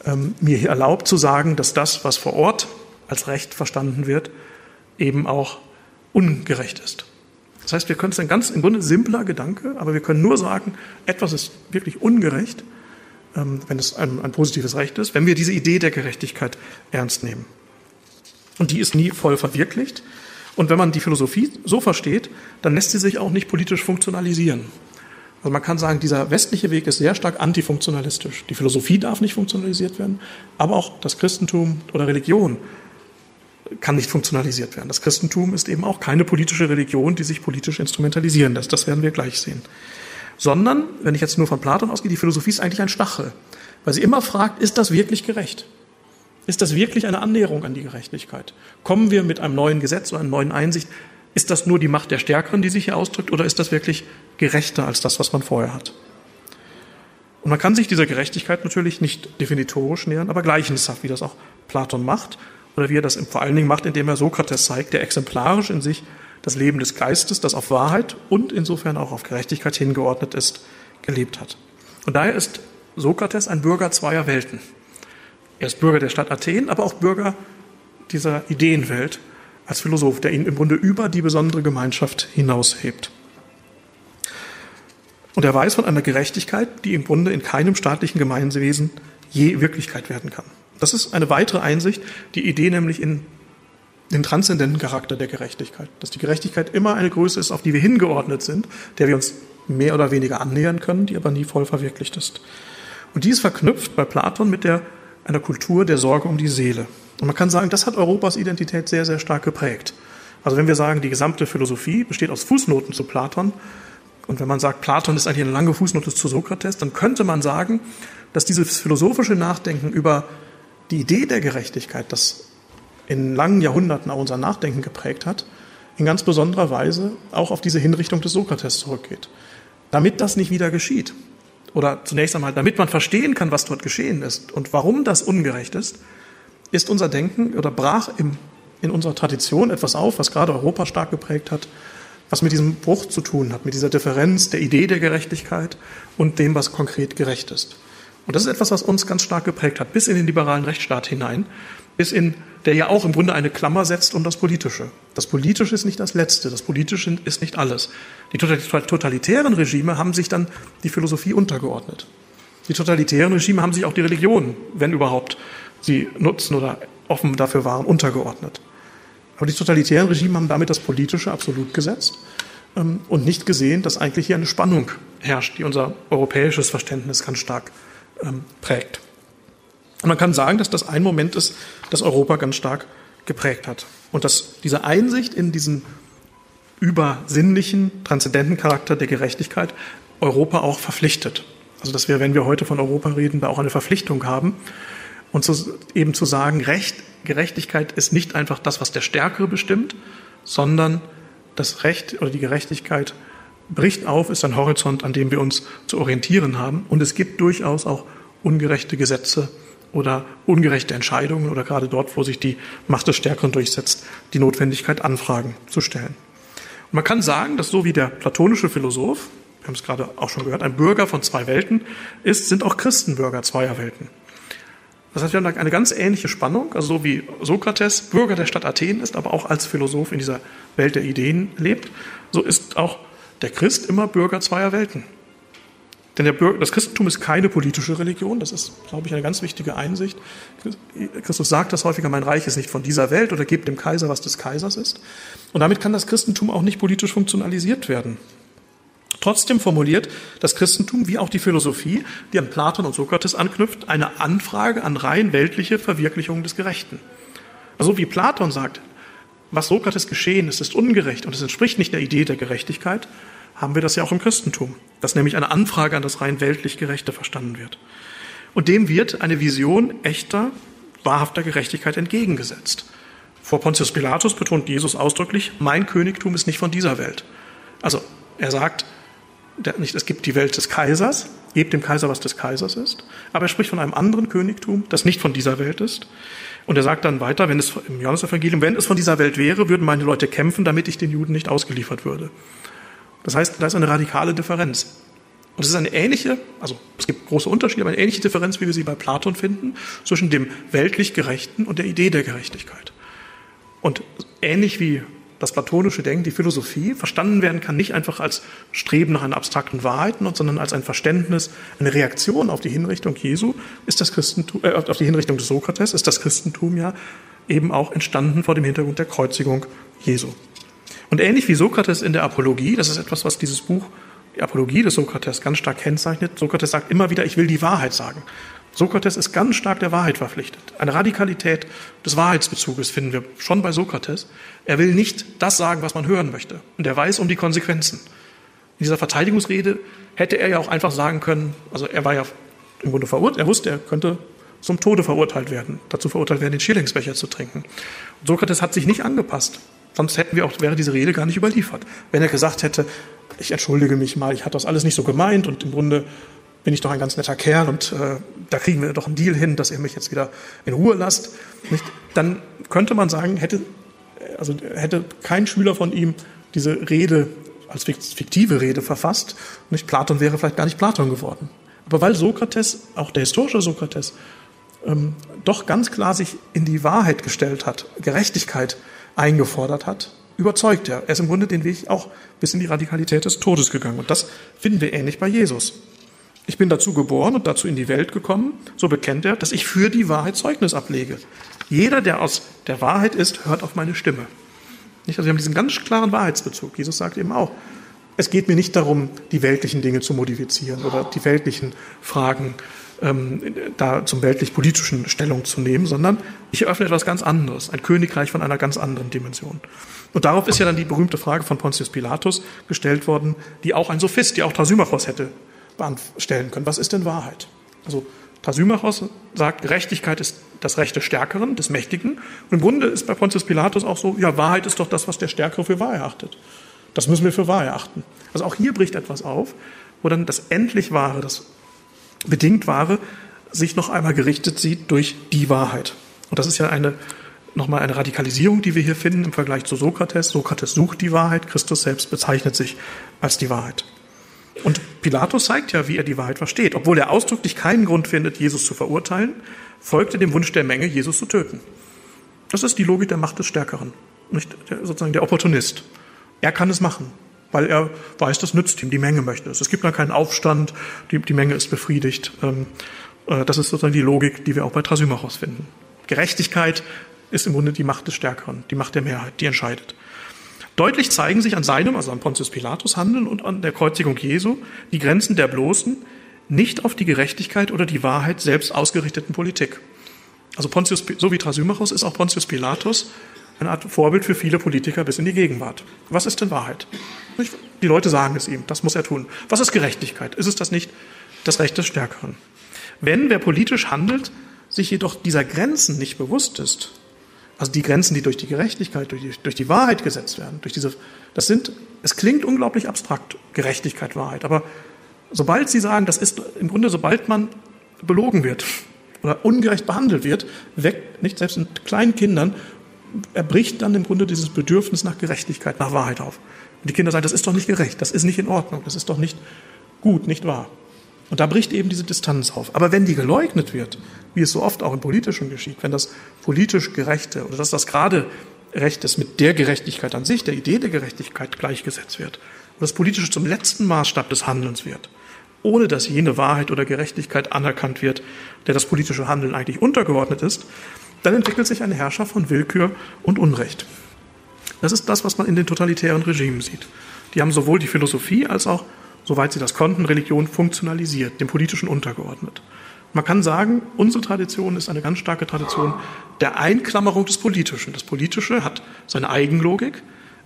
ähm, mir erlaubt zu sagen, dass das, was vor Ort als Recht verstanden wird, eben auch ungerecht ist. Das heißt, wir können es ein ganz im Grunde simpler Gedanke, aber wir können nur sagen, etwas ist wirklich ungerecht, ähm, wenn es ein, ein positives Recht ist, wenn wir diese Idee der Gerechtigkeit ernst nehmen. Und die ist nie voll verwirklicht. Und wenn man die Philosophie so versteht, dann lässt sie sich auch nicht politisch funktionalisieren. Also man kann sagen, dieser westliche Weg ist sehr stark antifunktionalistisch. Die Philosophie darf nicht funktionalisiert werden, aber auch das Christentum oder Religion kann nicht funktionalisiert werden. Das Christentum ist eben auch keine politische Religion, die sich politisch instrumentalisieren lässt. Das werden wir gleich sehen. Sondern, wenn ich jetzt nur von Platon ausgehe, die Philosophie ist eigentlich ein Stachel, weil sie immer fragt, ist das wirklich gerecht? Ist das wirklich eine Annäherung an die Gerechtigkeit? Kommen wir mit einem neuen Gesetz oder einer neuen Einsicht? Ist das nur die Macht der Stärkeren, die sich hier ausdrückt, oder ist das wirklich gerechter als das, was man vorher hat? Und man kann sich dieser Gerechtigkeit natürlich nicht definitorisch nähern, aber gleichenshaft, wie das auch Platon macht oder wie er das vor allen Dingen macht, indem er Sokrates zeigt, der exemplarisch in sich das Leben des Geistes, das auf Wahrheit und insofern auch auf Gerechtigkeit hingeordnet ist, gelebt hat. Und daher ist Sokrates ein Bürger zweier Welten. Er ist Bürger der Stadt Athen, aber auch Bürger dieser Ideenwelt als Philosoph, der ihn im Grunde über die besondere Gemeinschaft hinaushebt. Und er weiß von einer Gerechtigkeit, die im Grunde in keinem staatlichen Gemeinwesen je Wirklichkeit werden kann. Das ist eine weitere Einsicht, die Idee nämlich in den transzendenten Charakter der Gerechtigkeit. Dass die Gerechtigkeit immer eine Größe ist, auf die wir hingeordnet sind, der wir uns mehr oder weniger annähern können, die aber nie voll verwirklicht ist. Und die ist verknüpft bei Platon mit der, einer Kultur der Sorge um die Seele. Und man kann sagen, das hat Europas Identität sehr, sehr stark geprägt. Also wenn wir sagen, die gesamte Philosophie besteht aus Fußnoten zu Platon, und wenn man sagt, Platon ist eigentlich eine lange Fußnote zu Sokrates, dann könnte man sagen, dass dieses philosophische Nachdenken über die Idee der Gerechtigkeit, das in langen Jahrhunderten auch unser Nachdenken geprägt hat, in ganz besonderer Weise auch auf diese Hinrichtung des Sokrates zurückgeht. Damit das nicht wieder geschieht, oder zunächst einmal, damit man verstehen kann, was dort geschehen ist und warum das ungerecht ist, ist unser Denken oder brach im, in unserer Tradition etwas auf, was gerade Europa stark geprägt hat, was mit diesem Bruch zu tun hat, mit dieser Differenz der Idee der Gerechtigkeit und dem, was konkret gerecht ist. Und das ist etwas, was uns ganz stark geprägt hat, bis in den liberalen Rechtsstaat hinein, bis in, der ja auch im Grunde eine Klammer setzt um das Politische. Das Politische ist nicht das Letzte, das Politische ist nicht alles. Die totalitären Regime haben sich dann die Philosophie untergeordnet. Die totalitären Regime haben sich auch die Religion, wenn überhaupt sie nutzen oder offen dafür waren, untergeordnet. Aber die totalitären Regime haben damit das Politische absolut gesetzt ähm, und nicht gesehen, dass eigentlich hier eine Spannung herrscht, die unser europäisches Verständnis ganz stark ähm, prägt. Und man kann sagen, dass das ein Moment ist, das Europa ganz stark geprägt hat. Und dass diese Einsicht in diesen übersinnlichen, transzendenten Charakter der Gerechtigkeit Europa auch verpflichtet. Also dass wir, wenn wir heute von Europa reden, da auch eine Verpflichtung haben. Und zu, eben zu sagen, Recht, Gerechtigkeit ist nicht einfach das, was der Stärkere bestimmt, sondern das Recht oder die Gerechtigkeit bricht auf, ist ein Horizont, an dem wir uns zu orientieren haben. Und es gibt durchaus auch ungerechte Gesetze oder ungerechte Entscheidungen oder gerade dort, wo sich die Macht des Stärkeren durchsetzt, die Notwendigkeit, Anfragen zu stellen. Und man kann sagen, dass so wie der platonische Philosoph, wir haben es gerade auch schon gehört, ein Bürger von zwei Welten ist, sind auch Christenbürger zweier Welten. Das heißt, wir haben da eine ganz ähnliche Spannung, also so wie Sokrates Bürger der Stadt Athen ist, aber auch als Philosoph in dieser Welt der Ideen lebt, so ist auch der Christ immer Bürger zweier Welten. Denn Bürger, das Christentum ist keine politische Religion, das ist, glaube ich, eine ganz wichtige Einsicht. Christus sagt das häufiger, mein Reich ist nicht von dieser Welt oder gebt dem Kaiser, was des Kaisers ist. Und damit kann das Christentum auch nicht politisch funktionalisiert werden. Trotzdem formuliert das Christentum wie auch die Philosophie, die an Platon und Sokrates anknüpft, eine Anfrage an rein weltliche Verwirklichung des Gerechten. Also wie Platon sagt, was Sokrates geschehen ist, ist ungerecht und es entspricht nicht der Idee der Gerechtigkeit, haben wir das ja auch im Christentum, dass nämlich eine Anfrage an das rein weltlich Gerechte verstanden wird. Und dem wird eine Vision echter, wahrhafter Gerechtigkeit entgegengesetzt. Vor Pontius Pilatus betont Jesus ausdrücklich, mein Königtum ist nicht von dieser Welt. Also er sagt nicht, es gibt die Welt des Kaisers, gebt dem Kaiser, was des Kaisers ist, aber er spricht von einem anderen Königtum, das nicht von dieser Welt ist. Und er sagt dann weiter, wenn es im Johannesevangelium, wenn es von dieser Welt wäre, würden meine Leute kämpfen, damit ich den Juden nicht ausgeliefert würde. Das heißt, da ist eine radikale Differenz. Und es ist eine ähnliche, also es gibt große Unterschiede, aber eine ähnliche Differenz, wie wir sie bei Platon finden, zwischen dem weltlich Gerechten und der Idee der Gerechtigkeit. Und ähnlich wie das platonische Denken, die Philosophie, verstanden werden kann nicht einfach als Streben nach einer abstrakten Wahrheit, sondern als ein Verständnis, eine Reaktion auf die Hinrichtung Jesu, ist das Christentum, äh, auf die Hinrichtung des Sokrates, ist das Christentum ja eben auch entstanden vor dem Hintergrund der Kreuzigung Jesu. Und ähnlich wie Sokrates in der Apologie, das ist etwas, was dieses Buch die Apologie des Sokrates ganz stark kennzeichnet. Sokrates sagt immer wieder, ich will die Wahrheit sagen. Sokrates ist ganz stark der Wahrheit verpflichtet. Eine Radikalität des Wahrheitsbezuges finden wir schon bei Sokrates. Er will nicht das sagen, was man hören möchte. Und er weiß um die Konsequenzen. In dieser Verteidigungsrede hätte er ja auch einfach sagen können, also er war ja im Grunde verurteilt, er wusste, er könnte zum Tode verurteilt werden, dazu verurteilt werden, den Schierlingsbecher zu trinken. Und Sokrates hat sich nicht angepasst. Sonst hätten wir auch, wäre diese Rede gar nicht überliefert. Wenn er gesagt hätte, ich entschuldige mich mal, ich hatte das alles nicht so gemeint und im Grunde bin ich doch ein ganz netter Kerl und äh, da kriegen wir doch einen Deal hin, dass ihr mich jetzt wieder in Ruhe lasst. Nicht? Dann könnte man sagen, hätte, also hätte kein Schüler von ihm diese Rede als fiktive Rede verfasst. Nicht? Platon wäre vielleicht gar nicht Platon geworden. Aber weil Sokrates, auch der historische Sokrates, ähm, doch ganz klar sich in die Wahrheit gestellt hat, Gerechtigkeit eingefordert hat, überzeugt er. Er ist im Grunde den Weg auch bis in die Radikalität des Todes gegangen. Und das finden wir ähnlich bei Jesus. Ich bin dazu geboren und dazu in die Welt gekommen, so bekennt er, dass ich für die Wahrheit Zeugnis ablege. Jeder, der aus der Wahrheit ist, hört auf meine Stimme. Nicht? Also wir haben diesen ganz klaren Wahrheitsbezug. Jesus sagt eben auch, es geht mir nicht darum, die weltlichen Dinge zu modifizieren oder die weltlichen Fragen ähm, da zum weltlich-politischen Stellung zu nehmen, sondern ich eröffne etwas ganz anderes, ein Königreich von einer ganz anderen Dimension. Und darauf ist ja dann die berühmte Frage von Pontius Pilatus gestellt worden, die auch ein Sophist, die auch Thrasymachos hätte stellen können. Was ist denn Wahrheit? Also Thrasymachos sagt, Gerechtigkeit ist das Recht des Stärkeren, des Mächtigen. Und im Grunde ist bei Pontius Pilatus auch so, ja, Wahrheit ist doch das, was der Stärkere für wahr erachtet. Das müssen wir für wahr erachten. Also auch hier bricht etwas auf, wo dann das endlich Wahre, das bedingt Wahre, sich noch einmal gerichtet sieht durch die Wahrheit. Und das ist ja eine, nochmal eine Radikalisierung, die wir hier finden im Vergleich zu Sokrates. Sokrates sucht die Wahrheit, Christus selbst bezeichnet sich als die Wahrheit. Und Pilatus zeigt ja, wie er die Wahrheit versteht. Obwohl er ausdrücklich keinen Grund findet, Jesus zu verurteilen, folgte dem Wunsch der Menge, Jesus zu töten. Das ist die Logik der Macht des Stärkeren, nicht der, sozusagen der Opportunist. Er kann es machen weil er weiß, das nützt ihm, die Menge möchte es. Es gibt dann keinen Aufstand, die, die Menge ist befriedigt. Ähm, äh, das ist sozusagen die Logik, die wir auch bei Thrasymachos finden. Gerechtigkeit ist im Grunde die Macht des Stärkeren, die Macht der Mehrheit, die entscheidet. Deutlich zeigen sich an seinem, also an Pontius Pilatus Handeln und an der Kreuzigung Jesu die Grenzen der bloßen, nicht auf die Gerechtigkeit oder die Wahrheit selbst ausgerichteten Politik. Also Pontius, so wie Thrasymachos ist auch Pontius Pilatus eine Art Vorbild für viele Politiker bis in die Gegenwart. Was ist denn Wahrheit? Die Leute sagen es ihm, das muss er tun. Was ist Gerechtigkeit? Ist es das nicht das Recht des Stärkeren? Wenn wer politisch handelt, sich jedoch dieser Grenzen nicht bewusst ist, also die Grenzen, die durch die Gerechtigkeit, durch die, durch die Wahrheit gesetzt werden, durch diese, das sind, es klingt unglaublich abstrakt, Gerechtigkeit, Wahrheit, aber sobald Sie sagen, das ist im Grunde, sobald man belogen wird *laughs* oder ungerecht behandelt wird, weckt nicht selbst in kleinen Kindern erbricht dann im Grunde dieses Bedürfnis nach Gerechtigkeit, nach Wahrheit auf. Und die Kinder sagen, das ist doch nicht gerecht, das ist nicht in Ordnung, das ist doch nicht gut, nicht wahr. Und da bricht eben diese Distanz auf. Aber wenn die geleugnet wird, wie es so oft auch im Politischen geschieht, wenn das politisch Gerechte oder dass das gerade Recht ist mit der Gerechtigkeit an sich, der Idee der Gerechtigkeit gleichgesetzt wird, und das Politische zum letzten Maßstab des Handelns wird, ohne dass jene Wahrheit oder Gerechtigkeit anerkannt wird, der das politische Handeln eigentlich untergeordnet ist, dann entwickelt sich eine Herrschaft von Willkür und Unrecht. Das ist das, was man in den totalitären Regimen sieht. Die haben sowohl die Philosophie als auch, soweit sie das konnten, Religion funktionalisiert, dem politischen untergeordnet. Man kann sagen, unsere Tradition ist eine ganz starke Tradition der Einklammerung des Politischen. Das Politische hat seine Eigenlogik,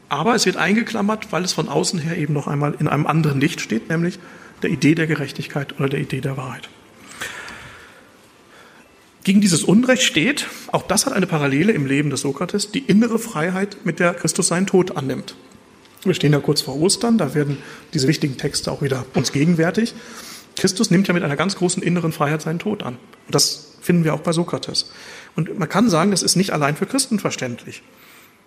aber es wird eingeklammert, weil es von außen her eben noch einmal in einem anderen Licht steht, nämlich der Idee der Gerechtigkeit oder der Idee der Wahrheit. Gegen dieses Unrecht steht, auch das hat eine Parallele im Leben des Sokrates, die innere Freiheit, mit der Christus seinen Tod annimmt. Wir stehen ja kurz vor Ostern, da werden diese wichtigen Texte auch wieder uns gegenwärtig. Christus nimmt ja mit einer ganz großen inneren Freiheit seinen Tod an. Und das finden wir auch bei Sokrates. Und man kann sagen, das ist nicht allein für Christen verständlich.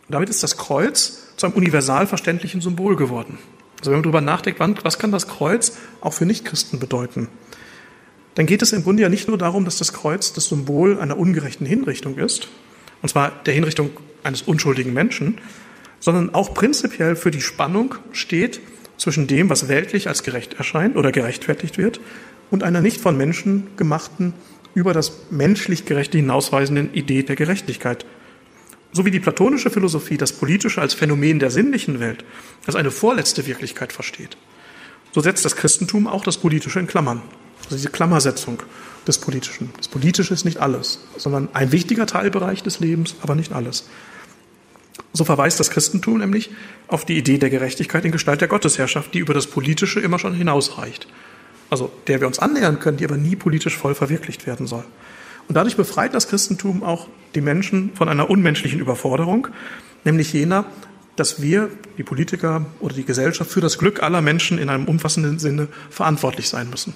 Und damit ist das Kreuz zu einem universal verständlichen Symbol geworden. Also wenn man darüber nachdenkt, was kann das Kreuz auch für Nichtchristen bedeuten? dann geht es im Grunde ja nicht nur darum, dass das Kreuz das Symbol einer ungerechten Hinrichtung ist, und zwar der Hinrichtung eines unschuldigen Menschen, sondern auch prinzipiell für die Spannung steht zwischen dem, was weltlich als gerecht erscheint oder gerechtfertigt wird, und einer nicht von Menschen gemachten, über das menschlich Gerechte hinausweisenden Idee der Gerechtigkeit. So wie die platonische Philosophie das Politische als Phänomen der sinnlichen Welt, als eine vorletzte Wirklichkeit versteht, so setzt das Christentum auch das Politische in Klammern also diese Klammersetzung des Politischen. Das Politische ist nicht alles, sondern ein wichtiger Teilbereich des Lebens, aber nicht alles. So verweist das Christentum nämlich auf die Idee der Gerechtigkeit in Gestalt der Gottesherrschaft, die über das Politische immer schon hinausreicht. Also der wir uns annähern können, die aber nie politisch voll verwirklicht werden soll. Und dadurch befreit das Christentum auch die Menschen von einer unmenschlichen Überforderung, nämlich jener, dass wir, die Politiker oder die Gesellschaft, für das Glück aller Menschen in einem umfassenden Sinne verantwortlich sein müssen.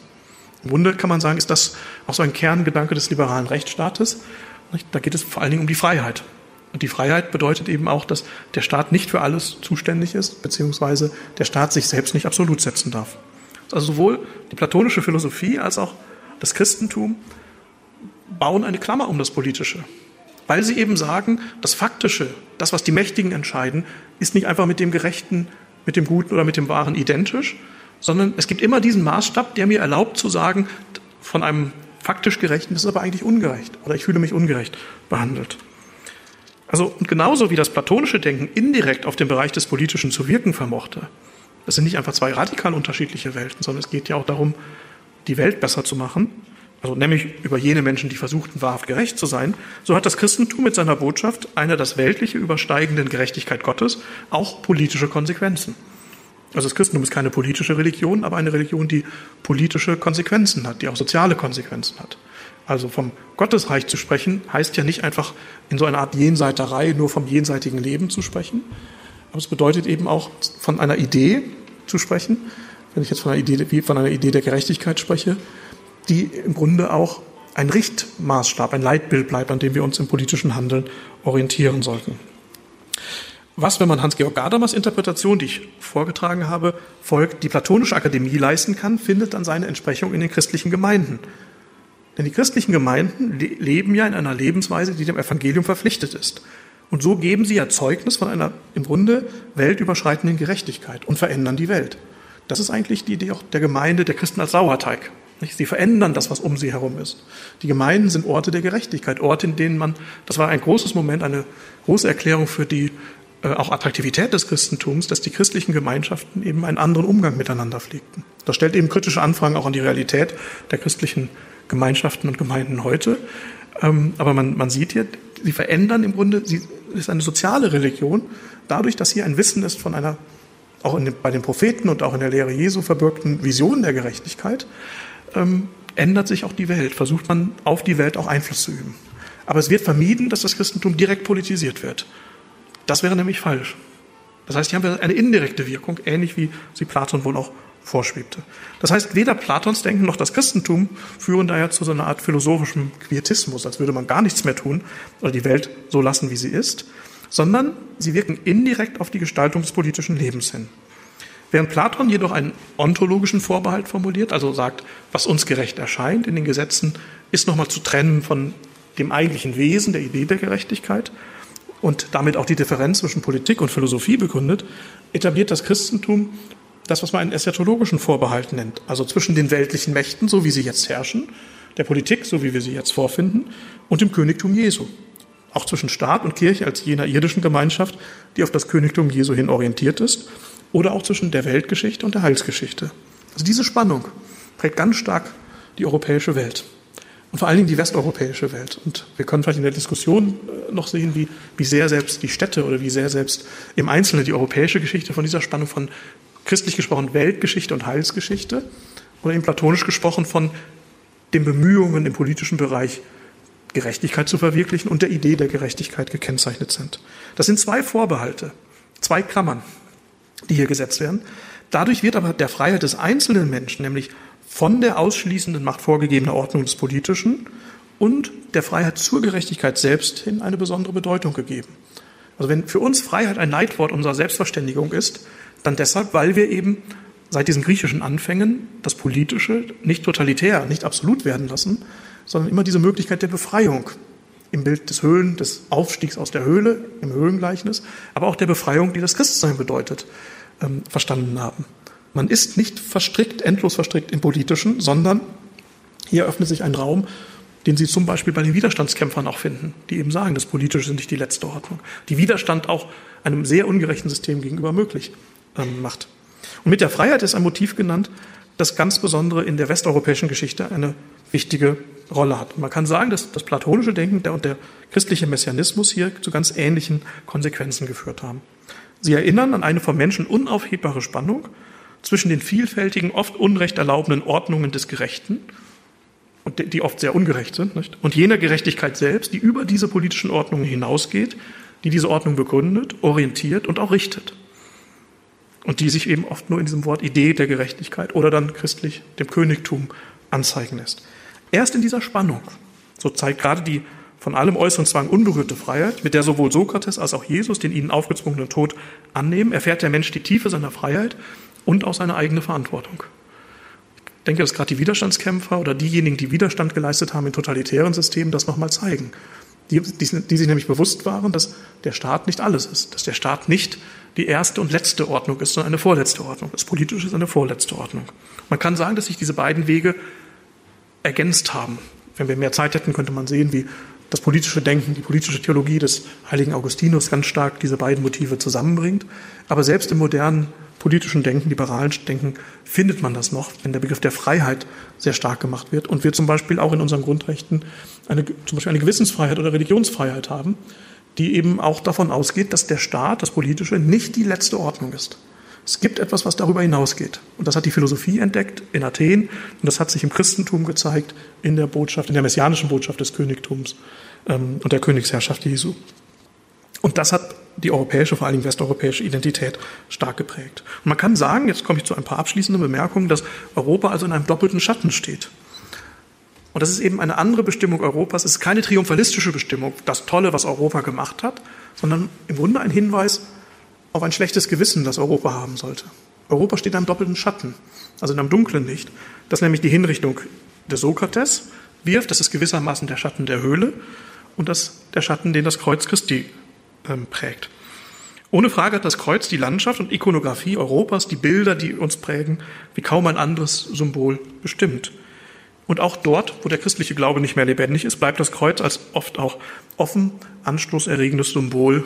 Im Grunde kann man sagen, ist das auch so ein Kerngedanke des liberalen Rechtsstaates. Da geht es vor allen Dingen um die Freiheit. Und die Freiheit bedeutet eben auch, dass der Staat nicht für alles zuständig ist, beziehungsweise der Staat sich selbst nicht absolut setzen darf. Also sowohl die platonische Philosophie als auch das Christentum bauen eine Klammer um das Politische. Weil sie eben sagen, das Faktische, das, was die Mächtigen entscheiden, ist nicht einfach mit dem Gerechten, mit dem Guten oder mit dem Wahren identisch, sondern es gibt immer diesen Maßstab, der mir erlaubt zu sagen, von einem faktisch Gerechten, das ist aber eigentlich ungerecht oder ich fühle mich ungerecht behandelt. Also, und genauso wie das platonische Denken indirekt auf den Bereich des Politischen zu wirken vermochte, das sind nicht einfach zwei radikal unterschiedliche Welten, sondern es geht ja auch darum, die Welt besser zu machen, also nämlich über jene Menschen, die versuchten, wahrhaft gerecht zu sein, so hat das Christentum mit seiner Botschaft einer das Weltliche übersteigenden Gerechtigkeit Gottes auch politische Konsequenzen. Also das Christentum ist keine politische Religion, aber eine Religion, die politische Konsequenzen hat, die auch soziale Konsequenzen hat. Also vom Gottesreich zu sprechen, heißt ja nicht einfach in so einer Art Jenseiterei nur vom jenseitigen Leben zu sprechen, aber es bedeutet eben auch von einer Idee zu sprechen, wenn ich jetzt von einer Idee, von einer Idee der Gerechtigkeit spreche, die im Grunde auch ein Richtmaßstab, ein Leitbild bleibt, an dem wir uns im politischen Handeln orientieren sollten. Was, wenn man Hans-Georg Gadamas Interpretation, die ich vorgetragen habe, folgt, die platonische Akademie leisten kann, findet dann seine Entsprechung in den christlichen Gemeinden. Denn die christlichen Gemeinden leben ja in einer Lebensweise, die dem Evangelium verpflichtet ist. Und so geben sie ja Zeugnis von einer im Grunde weltüberschreitenden Gerechtigkeit und verändern die Welt. Das ist eigentlich die Idee auch der Gemeinde, der Christen als Sauerteig. Sie verändern das, was um sie herum ist. Die Gemeinden sind Orte der Gerechtigkeit, Orte, in denen man, das war ein großes Moment, eine große Erklärung für die äh, auch Attraktivität des Christentums, dass die christlichen Gemeinschaften eben einen anderen Umgang miteinander pflegten. Das stellt eben kritische Anfragen auch an die Realität der christlichen Gemeinschaften und Gemeinden heute. Ähm, aber man, man sieht hier, sie verändern im Grunde, sie ist eine soziale Religion, dadurch, dass hier ein Wissen ist von einer, auch den, bei den Propheten und auch in der Lehre Jesu verbürgten Vision der Gerechtigkeit, ähm, ändert sich auch die Welt, versucht man auf die Welt auch Einfluss zu üben. Aber es wird vermieden, dass das Christentum direkt politisiert wird. Das wäre nämlich falsch. Das heißt, hier haben wir eine indirekte Wirkung, ähnlich wie sie Platon wohl auch vorschwebte. Das heißt, weder Platons Denken noch das Christentum führen daher zu so einer Art philosophischem Quietismus, als würde man gar nichts mehr tun oder die Welt so lassen, wie sie ist, sondern sie wirken indirekt auf die Gestaltung des politischen Lebens hin. Während Platon jedoch einen ontologischen Vorbehalt formuliert, also sagt, was uns gerecht erscheint in den Gesetzen, ist nochmal zu trennen von dem eigentlichen Wesen der Idee der Gerechtigkeit, und damit auch die Differenz zwischen Politik und Philosophie begründet, etabliert das Christentum das, was man einen eschatologischen Vorbehalt nennt, also zwischen den weltlichen Mächten, so wie sie jetzt herrschen, der Politik, so wie wir sie jetzt vorfinden, und dem Königtum Jesu. Auch zwischen Staat und Kirche als jener irdischen Gemeinschaft, die auf das Königtum Jesu hin orientiert ist, oder auch zwischen der Weltgeschichte und der Heilsgeschichte. Also diese Spannung prägt ganz stark die europäische Welt und vor allen Dingen die westeuropäische Welt. Und wir können vielleicht in der Diskussion äh, noch sehen, wie, wie sehr selbst die Städte oder wie sehr selbst im Einzelnen die europäische Geschichte von dieser Spannung von christlich gesprochen Weltgeschichte und Heilsgeschichte oder eben platonisch gesprochen von den Bemühungen im politischen Bereich Gerechtigkeit zu verwirklichen und der Idee der Gerechtigkeit gekennzeichnet sind. Das sind zwei Vorbehalte, zwei Klammern, die hier gesetzt werden. Dadurch wird aber der Freiheit des einzelnen Menschen, nämlich von der ausschließenden Macht vorgegebener Ordnung des Politischen und der Freiheit zur Gerechtigkeit selbst hin eine besondere Bedeutung gegeben. Also wenn für uns Freiheit ein Leitwort unserer Selbstverständigung ist, dann deshalb, weil wir eben seit diesen griechischen Anfängen das Politische nicht totalitär, nicht absolut werden lassen, sondern immer diese Möglichkeit der Befreiung im Bild des Höhlen, des Aufstiegs aus der Höhle, im Höhlengleichnis, aber auch der Befreiung, die das Christsein bedeutet, ähm, verstanden haben. Man ist nicht verstrickt, endlos verstrickt im Politischen, sondern hier öffnet sich ein Raum, den Sie zum Beispiel bei den Widerstandskämpfern auch finden, die eben sagen, das Politische ist nicht die letzte Ordnung, die Widerstand auch einem sehr ungerechten System gegenüber möglich ähm, macht. Und mit der Freiheit ist ein Motiv genannt, das ganz besondere in der westeuropäischen Geschichte eine wichtige Rolle hat. Man kann sagen, dass das platonische Denken und der christliche Messianismus hier zu ganz ähnlichen Konsequenzen geführt haben. Sie erinnern an eine vom Menschen unaufhebbare Spannung zwischen den vielfältigen, oft unrecht erlaubenden Ordnungen des Gerechten die oft sehr ungerecht sind, nicht? und jener Gerechtigkeit selbst, die über diese politischen Ordnungen hinausgeht, die diese Ordnung begründet, orientiert und auch richtet. Und die sich eben oft nur in diesem Wort Idee der Gerechtigkeit oder dann christlich dem Königtum anzeigen lässt. Erst in dieser Spannung, so zeigt gerade die von allem äußeren Zwang unberührte Freiheit, mit der sowohl Sokrates als auch Jesus den ihnen aufgezwungenen Tod annehmen, erfährt der Mensch die Tiefe seiner Freiheit und auch seine eigene Verantwortung denke, dass gerade die Widerstandskämpfer oder diejenigen, die Widerstand geleistet haben in totalitären Systemen, das nochmal zeigen. Die, die, die, sich nämlich bewusst waren, dass der Staat nicht alles ist, dass der Staat nicht die erste und letzte Ordnung ist, sondern eine vorletzte Ordnung. Das Politische ist eine vorletzte Ordnung. Man kann sagen, dass sich diese beiden Wege ergänzt haben. Wenn wir mehr Zeit hätten, könnte man sehen, wie das politische Denken, die politische Theologie des heiligen Augustinus ganz stark diese beiden Motive zusammenbringt. Aber selbst im modernen politischen Denken, liberalen Denken, findet man das noch, wenn der Begriff der Freiheit sehr stark gemacht wird und wir zum Beispiel auch in unseren Grundrechten eine, zum Beispiel eine Gewissensfreiheit oder Religionsfreiheit haben, die eben auch davon ausgeht, dass der Staat, das Politische, nicht die letzte Ordnung ist. Es gibt etwas, was darüber hinausgeht. Und das hat die Philosophie entdeckt in Athen und das hat sich im Christentum gezeigt, in der Botschaft, in der messianischen Botschaft des Königtums ähm, und der Königsherrschaft Jesu. Und das hat die europäische, vor allem westeuropäische Identität stark geprägt. Und man kann sagen, jetzt komme ich zu ein paar abschließenden Bemerkungen, dass Europa also in einem doppelten Schatten steht. Und das ist eben eine andere Bestimmung Europas. Es ist keine triumphalistische Bestimmung, das Tolle, was Europa gemacht hat, sondern im Grunde ein Hinweis auf ein schlechtes Gewissen, das Europa haben sollte. Europa steht in einem doppelten Schatten, also in einem dunklen Licht. Das nämlich die Hinrichtung des Sokrates wirft, das ist gewissermaßen der Schatten der Höhle und das der Schatten, den das Kreuz Christi ähm, prägt. Ohne Frage hat das Kreuz die Landschaft und Ikonografie Europas, die Bilder, die uns prägen, wie kaum ein anderes Symbol bestimmt. Und auch dort, wo der christliche Glaube nicht mehr lebendig ist, bleibt das Kreuz als oft auch offen anstoßerregendes Symbol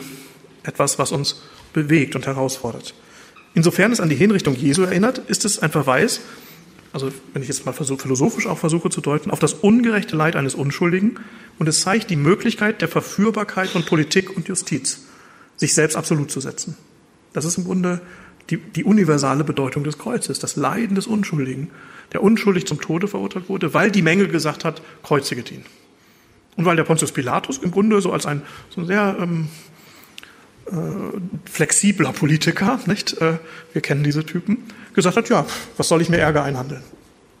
etwas, was uns bewegt und herausfordert. Insofern es an die Hinrichtung Jesu erinnert, ist es ein Verweis, also wenn ich jetzt mal philosophisch auch versuche zu deuten, auf das ungerechte Leid eines Unschuldigen und es zeigt die Möglichkeit der Verführbarkeit von Politik und Justiz, sich selbst absolut zu setzen. Das ist im Grunde die, die universale Bedeutung des Kreuzes, das Leiden des Unschuldigen, der unschuldig zum Tode verurteilt wurde, weil die Menge gesagt hat, kreuziget ihn. Und weil der Pontius Pilatus im Grunde so als ein, so sehr ähm, äh, flexibler Politiker, *laughs* nicht? Äh, wir kennen diese Typen, gesagt hat, ja, was soll ich mir Ärger einhandeln?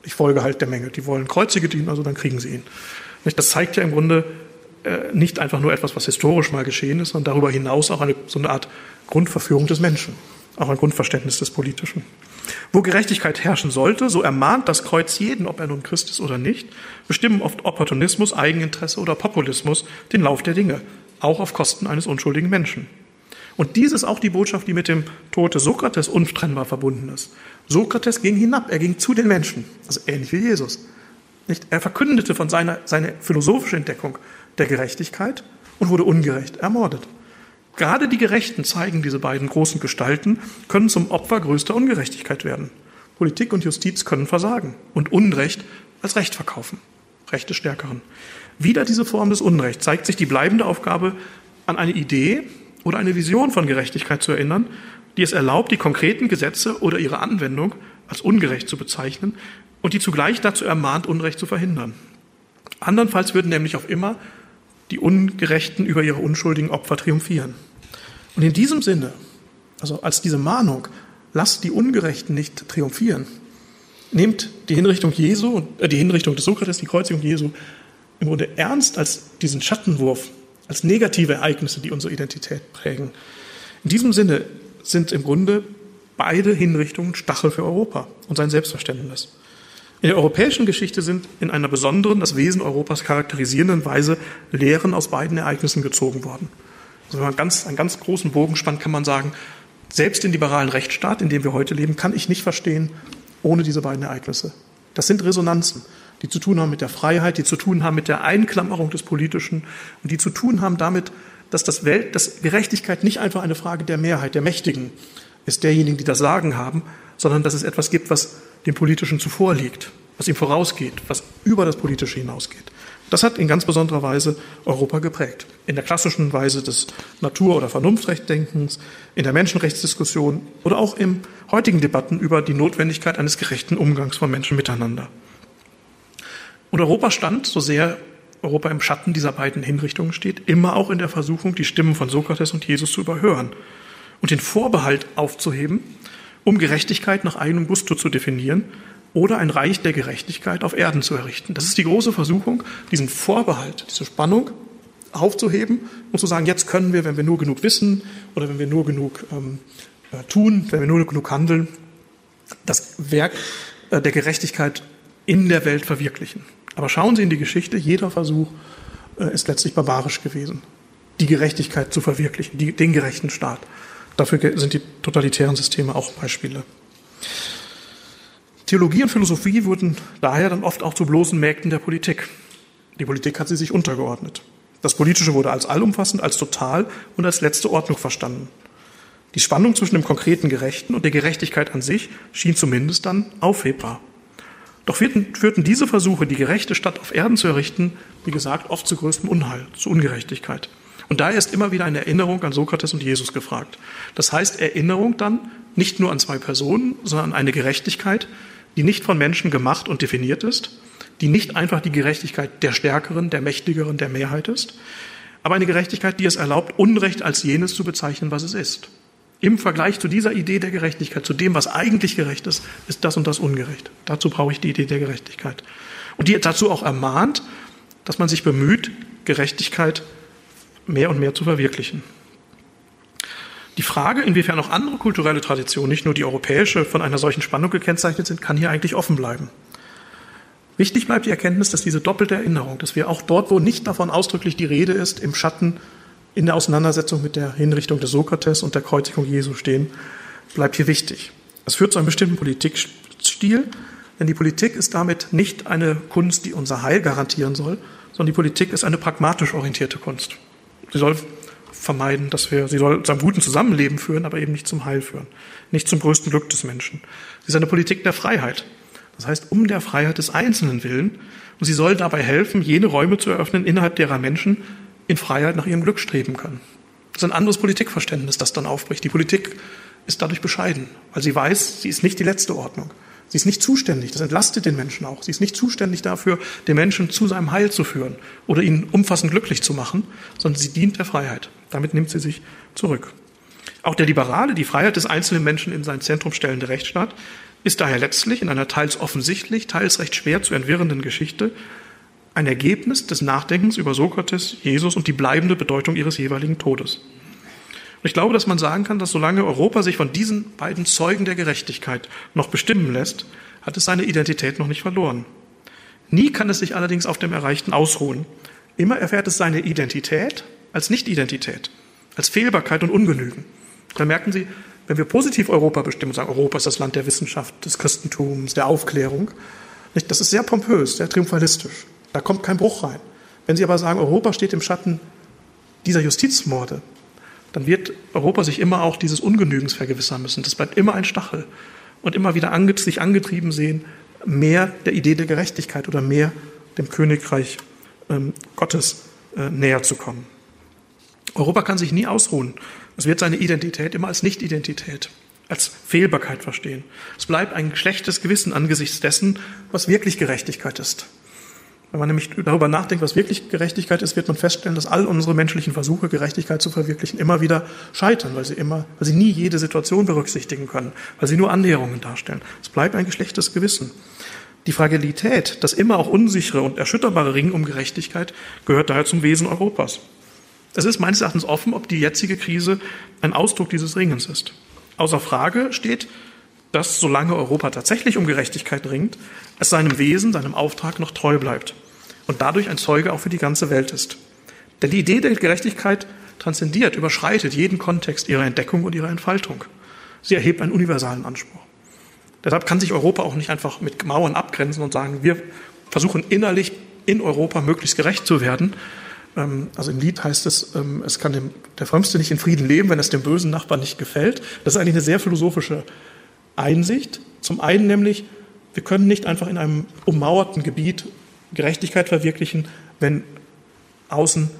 Ich folge halt der Menge. Die wollen Kreuzige dienen, also dann kriegen sie ihn. Das zeigt ja im Grunde äh, nicht einfach nur etwas, was historisch mal geschehen ist, sondern darüber hinaus auch eine, so eine Art Grundverführung des Menschen, auch ein Grundverständnis des Politischen. Wo Gerechtigkeit herrschen sollte, so ermahnt das Kreuz jeden, ob er nun Christ ist oder nicht, bestimmen oft Opportunismus, Eigeninteresse oder Populismus den Lauf der Dinge, auch auf Kosten eines unschuldigen Menschen. Und dies ist auch die Botschaft, die mit dem Tod des Sokrates untrennbar verbunden ist. Sokrates ging hinab, er ging zu den Menschen, also ähnlich wie Jesus. Nicht? Er verkündete von seiner, seiner philosophischen Entdeckung der Gerechtigkeit und wurde ungerecht ermordet. Gerade die Gerechten zeigen diese beiden großen Gestalten, können zum Opfer größter Ungerechtigkeit werden. Politik und Justiz können versagen und Unrecht als Recht verkaufen. Recht des Stärkeren. Wieder diese Form des Unrechts zeigt sich die bleibende Aufgabe, an eine Idee oder eine Vision von Gerechtigkeit zu erinnern, die es erlaubt, die konkreten Gesetze oder ihre Anwendung als ungerecht zu bezeichnen und die zugleich dazu ermahnt, Unrecht zu verhindern. Andernfalls würden nämlich auf immer die Ungerechten über ihre unschuldigen Opfer triumphieren. Und in diesem Sinne, also als diese Mahnung, lasst die Ungerechten nicht triumphieren, nehmt die Hinrichtung Jesu, äh, die Hinrichtung des Sokrates, die Kreuzigung Jesu im Grunde ernst als diesen Schattenwurf, als negative Ereignisse, die unsere Identität prägen. In diesem Sinne sind im Grunde beide Hinrichtungen Stachel für Europa und sein Selbstverständnis. In der europäischen Geschichte sind in einer besonderen, das Wesen Europas charakterisierenden Weise Lehren aus beiden Ereignissen gezogen worden. Also wenn man ganz, einen ganz großen Bogen spannt, kann man sagen, selbst den liberalen Rechtsstaat, in dem wir heute leben, kann ich nicht verstehen ohne diese beiden Ereignisse. Das sind Resonanzen, die zu tun haben mit der Freiheit, die zu tun haben mit der Einklammerung des Politischen und die zu tun haben damit, dass das Welt, dass Gerechtigkeit nicht einfach eine Frage der Mehrheit, der Mächtigen ist, derjenigen, die das Sagen haben, sondern dass es etwas gibt, was dem Politischen zuvor liegt, was ihm vorausgeht, was über das Politische hinausgeht. Das hat in ganz besonderer Weise Europa geprägt. In der klassischen Weise des Natur- oder Vernunftrechtdenkens, in der Menschenrechtsdiskussion oder auch in heutigen Debatten über die Notwendigkeit eines gerechten Umgangs von Menschen miteinander. Und Europa stand, so sehr Europa im Schatten dieser beiden Hinrichtungen steht, immer auch in der Versuchung, die Stimmen von Sokrates und Jesus zu überhören und den Vorbehalt aufzuheben, um Gerechtigkeit nach eigenem Gusto zu definieren oder ein Reich der Gerechtigkeit auf Erden zu errichten. Das ist die große Versuchung, diesen Vorbehalt, diese Spannung aufzuheben und zu sagen, jetzt können wir, wenn wir nur genug wissen oder wenn wir nur genug ähm, äh, tun, wenn wir nur genug handeln, das Werk äh, der Gerechtigkeit in der Welt verwirklichen. Aber schauen Sie in die Geschichte, jeder Versuch äh, ist letztlich barbarisch gewesen, die Gerechtigkeit zu verwirklichen, die, den gerechten Staat. Dafür sind die totalitären Systeme auch Beispiele. Theologie und Philosophie wurden daher dann oft auch zu bloßen Mägden der Politik. Die Politik hat sie sich untergeordnet. Das Politische wurde als allumfassend, als total und als letzte Ordnung verstanden. Die Spannung zwischen dem konkreten Gerechten und der Gerechtigkeit an sich schien zumindest dann aufhebbar. Doch führten, diese Versuche, die gerechte Stadt auf Erden zu errichten, wie gesagt, oft zu größtem Unheil, zu Ungerechtigkeit. Und daher ist immer wieder eine Erinnerung an Sokrates und Jesus gefragt. Das heißt Erinnerung dann nicht nur an zwei Personen, sondern an eine Gerechtigkeit, die nicht von Menschen gemacht und definiert ist, die nicht einfach die Gerechtigkeit der Stärkeren, der Mächtigeren, der Mehrheit ist, aber eine Gerechtigkeit, die es erlaubt, Unrecht als jenes zu bezeichnen, was es ist. Im Vergleich zu dieser Idee der Gerechtigkeit, zu dem, was eigentlich gerecht ist, ist das und das ungerecht. Dazu brauche ich die Idee der Gerechtigkeit. Und die dazu auch ermahnt, dass man sich bemüht, Gerechtigkeit mehr und mehr zu verwirklichen. Die Frage, inwiefern auch andere kulturelle Traditionen, nicht nur die europäische, von einer solchen Spannung gekennzeichnet sind, kann hier eigentlich offen bleiben. Wichtig bleibt die Erkenntnis, dass diese doppelte Erinnerung, dass wir auch dort, wo nicht davon ausdrücklich die Rede ist, im Schatten in der Auseinandersetzung mit der Hinrichtung des Sokrates und der Kreuzigung Jesu stehen, bleibt hier wichtig. Es führt zu einem bestimmten Politikstil, denn die Politik ist damit nicht eine Kunst, die unser Heil garantieren soll, sondern die Politik ist eine pragmatisch orientierte Kunst. Sie soll vermeiden, dass wir, sie soll zu einem guten Zusammenleben führen, aber eben nicht zum Heil führen, nicht zum größten Glück des Menschen. Sie ist eine Politik der Freiheit. Das heißt, um der Freiheit des Einzelnen willen. Und sie soll dabei helfen, jene Räume zu eröffnen, innerhalb derer Menschen in Freiheit nach ihrem Glück streben können. Das ist ein anderes Politikverständnis, das dann aufbricht. Die Politik ist dadurch bescheiden, weil sie weiß, sie ist nicht die letzte Ordnung. Sie ist nicht zuständig, das entlastet den Menschen auch. Sie ist nicht zuständig dafür, den Menschen zu seinem Heil zu führen oder ihn umfassend glücklich zu machen, sondern sie dient der Freiheit. Damit nimmt sie sich zurück. Auch der Liberale, die Freiheit des einzelnen Menschen in sein Zentrum stellende Rechtsstaat, ist daher letztlich in einer teils offensichtlich, teils recht schwer zu entwirrenden Geschichte ein Ergebnis des Nachdenkens über Sokrates, Jesus und die bleibende Bedeutung ihres jeweiligen Todes. Und ich glaube, dass man sagen kann, dass solange Europa sich von diesen beiden Zeugen der Gerechtigkeit noch bestimmen lässt, hat es seine Identität noch nicht verloren. Nie kann es sich allerdings auf dem Erreichten ausruhen. Immer erfährt es seine Identität als Nicht-Identität, als Fehlbarkeit und Ungenügen. Dann merken Sie, wenn wir positiv Europa bestimmen und sagen, Europa ist das Land der Wissenschaft, des Christentums, der Aufklärung, nicht, das ist sehr pompös, sehr triumphalistisch. Da kommt kein Bruch rein. Wenn Sie aber sagen, Europa steht im Schatten dieser Justizmorde, dann wird Europa sich immer auch dieses Ungenügens vergewissern müssen. Das bleibt immer ein Stachel und immer wieder ange sich angetrieben sehen, mehr der Idee der Gerechtigkeit oder mehr dem Königreich ähm, Gottes äh, näher zu kommen. Europa kann sich nie ausruhen. Es wird seine Identität immer als Nicht-Identität, als Fehlbarkeit verstehen. Es bleibt ein schlechtes Gewissen angesichts dessen, was wirklich Gerechtigkeit ist. Wenn man nämlich darüber nachdenkt, was wirklich Gerechtigkeit ist, wird man feststellen, dass all unsere menschlichen Versuche, Gerechtigkeit zu verwirklichen, immer wieder scheitern, weil sie immer, weil sie nie jede Situation berücksichtigen können, weil sie nur Annäherungen darstellen. Es bleibt ein geschlechtes Gewissen. Die Fragilität, das immer auch unsichere und erschütterbare Ringen um Gerechtigkeit gehört daher zum Wesen Europas. Es ist meines Erachtens offen, ob die jetzige Krise ein Ausdruck dieses Ringens ist. Außer Frage steht, dass solange Europa tatsächlich um Gerechtigkeit ringt, es seinem Wesen, seinem Auftrag noch treu bleibt und dadurch ein Zeuge auch für die ganze Welt ist. Denn die Idee der Gerechtigkeit transzendiert, überschreitet jeden Kontext ihrer Entdeckung und ihrer Entfaltung. Sie erhebt einen universalen Anspruch. Deshalb kann sich Europa auch nicht einfach mit Mauern abgrenzen und sagen, wir versuchen innerlich in Europa möglichst gerecht zu werden. Ähm, also im Lied heißt es, ähm, es kann dem, der Frömmste nicht in Frieden leben, wenn es dem bösen Nachbarn nicht gefällt. Das ist eigentlich eine sehr philosophische Einsicht. Zum einen nämlich, wir können nicht einfach in einem ummauerten Gebiet Gerechtigkeit verwirklichen, wenn außen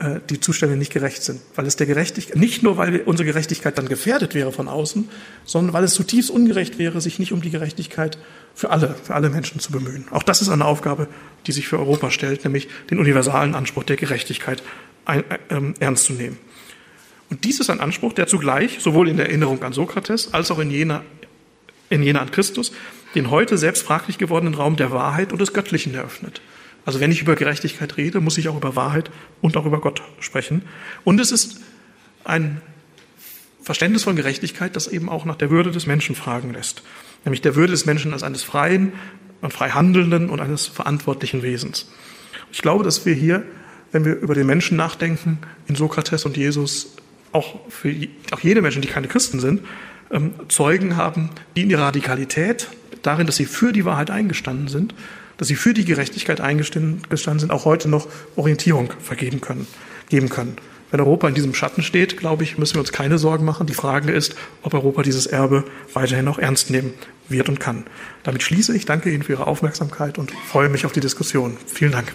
äh, die Zustände nicht gerecht sind. Weil es der Gerechtigkeit, nicht nur weil unsere Gerechtigkeit dann gefährdet wäre von außen, sondern weil es zutiefst ungerecht wäre, sich nicht um die Gerechtigkeit für alle, für alle Menschen zu bemühen. Auch das ist eine Aufgabe, die sich für Europa stellt, nämlich den universalen Anspruch der Gerechtigkeit ein, äh, ernst zu nehmen. Und dies ist ein Anspruch, der zugleich sowohl in der Erinnerung an Sokrates als auch in jener, in jener an Christus den heute selbst fraglich gewordenen Raum der Wahrheit und des Göttlichen eröffnet. Also wenn ich über Gerechtigkeit rede, muss ich auch über Wahrheit und auch über Gott sprechen. Und es ist ein Verständnis von Gerechtigkeit, das eben auch nach der Würde des Menschen fragen lässt. Nämlich der Würde des Menschen als eines freien und frei handelnden und eines verantwortlichen Wesens. Ich glaube, dass wir hier, wenn wir über den Menschen nachdenken, in Sokrates und Jesus, auch für auch jede Menschen, die keine Christen sind, ähm, Zeugen haben, die in ihrer Radikalität, darin, dass sie für die Wahrheit eingestanden sind, dass sie für die Gerechtigkeit eingestanden sind, auch heute noch Orientierung vergeben können, geben können. Wenn Europa in diesem Schatten steht, glaube ich, müssen wir uns keine Sorgen machen. Die Frage ist, ob Europa dieses Erbe weiterhin auch ernst nehmen wird und kann. Damit schließe ich. Danke Ihnen für Ihre Aufmerksamkeit und freue mich auf die Diskussion. Vielen Dank.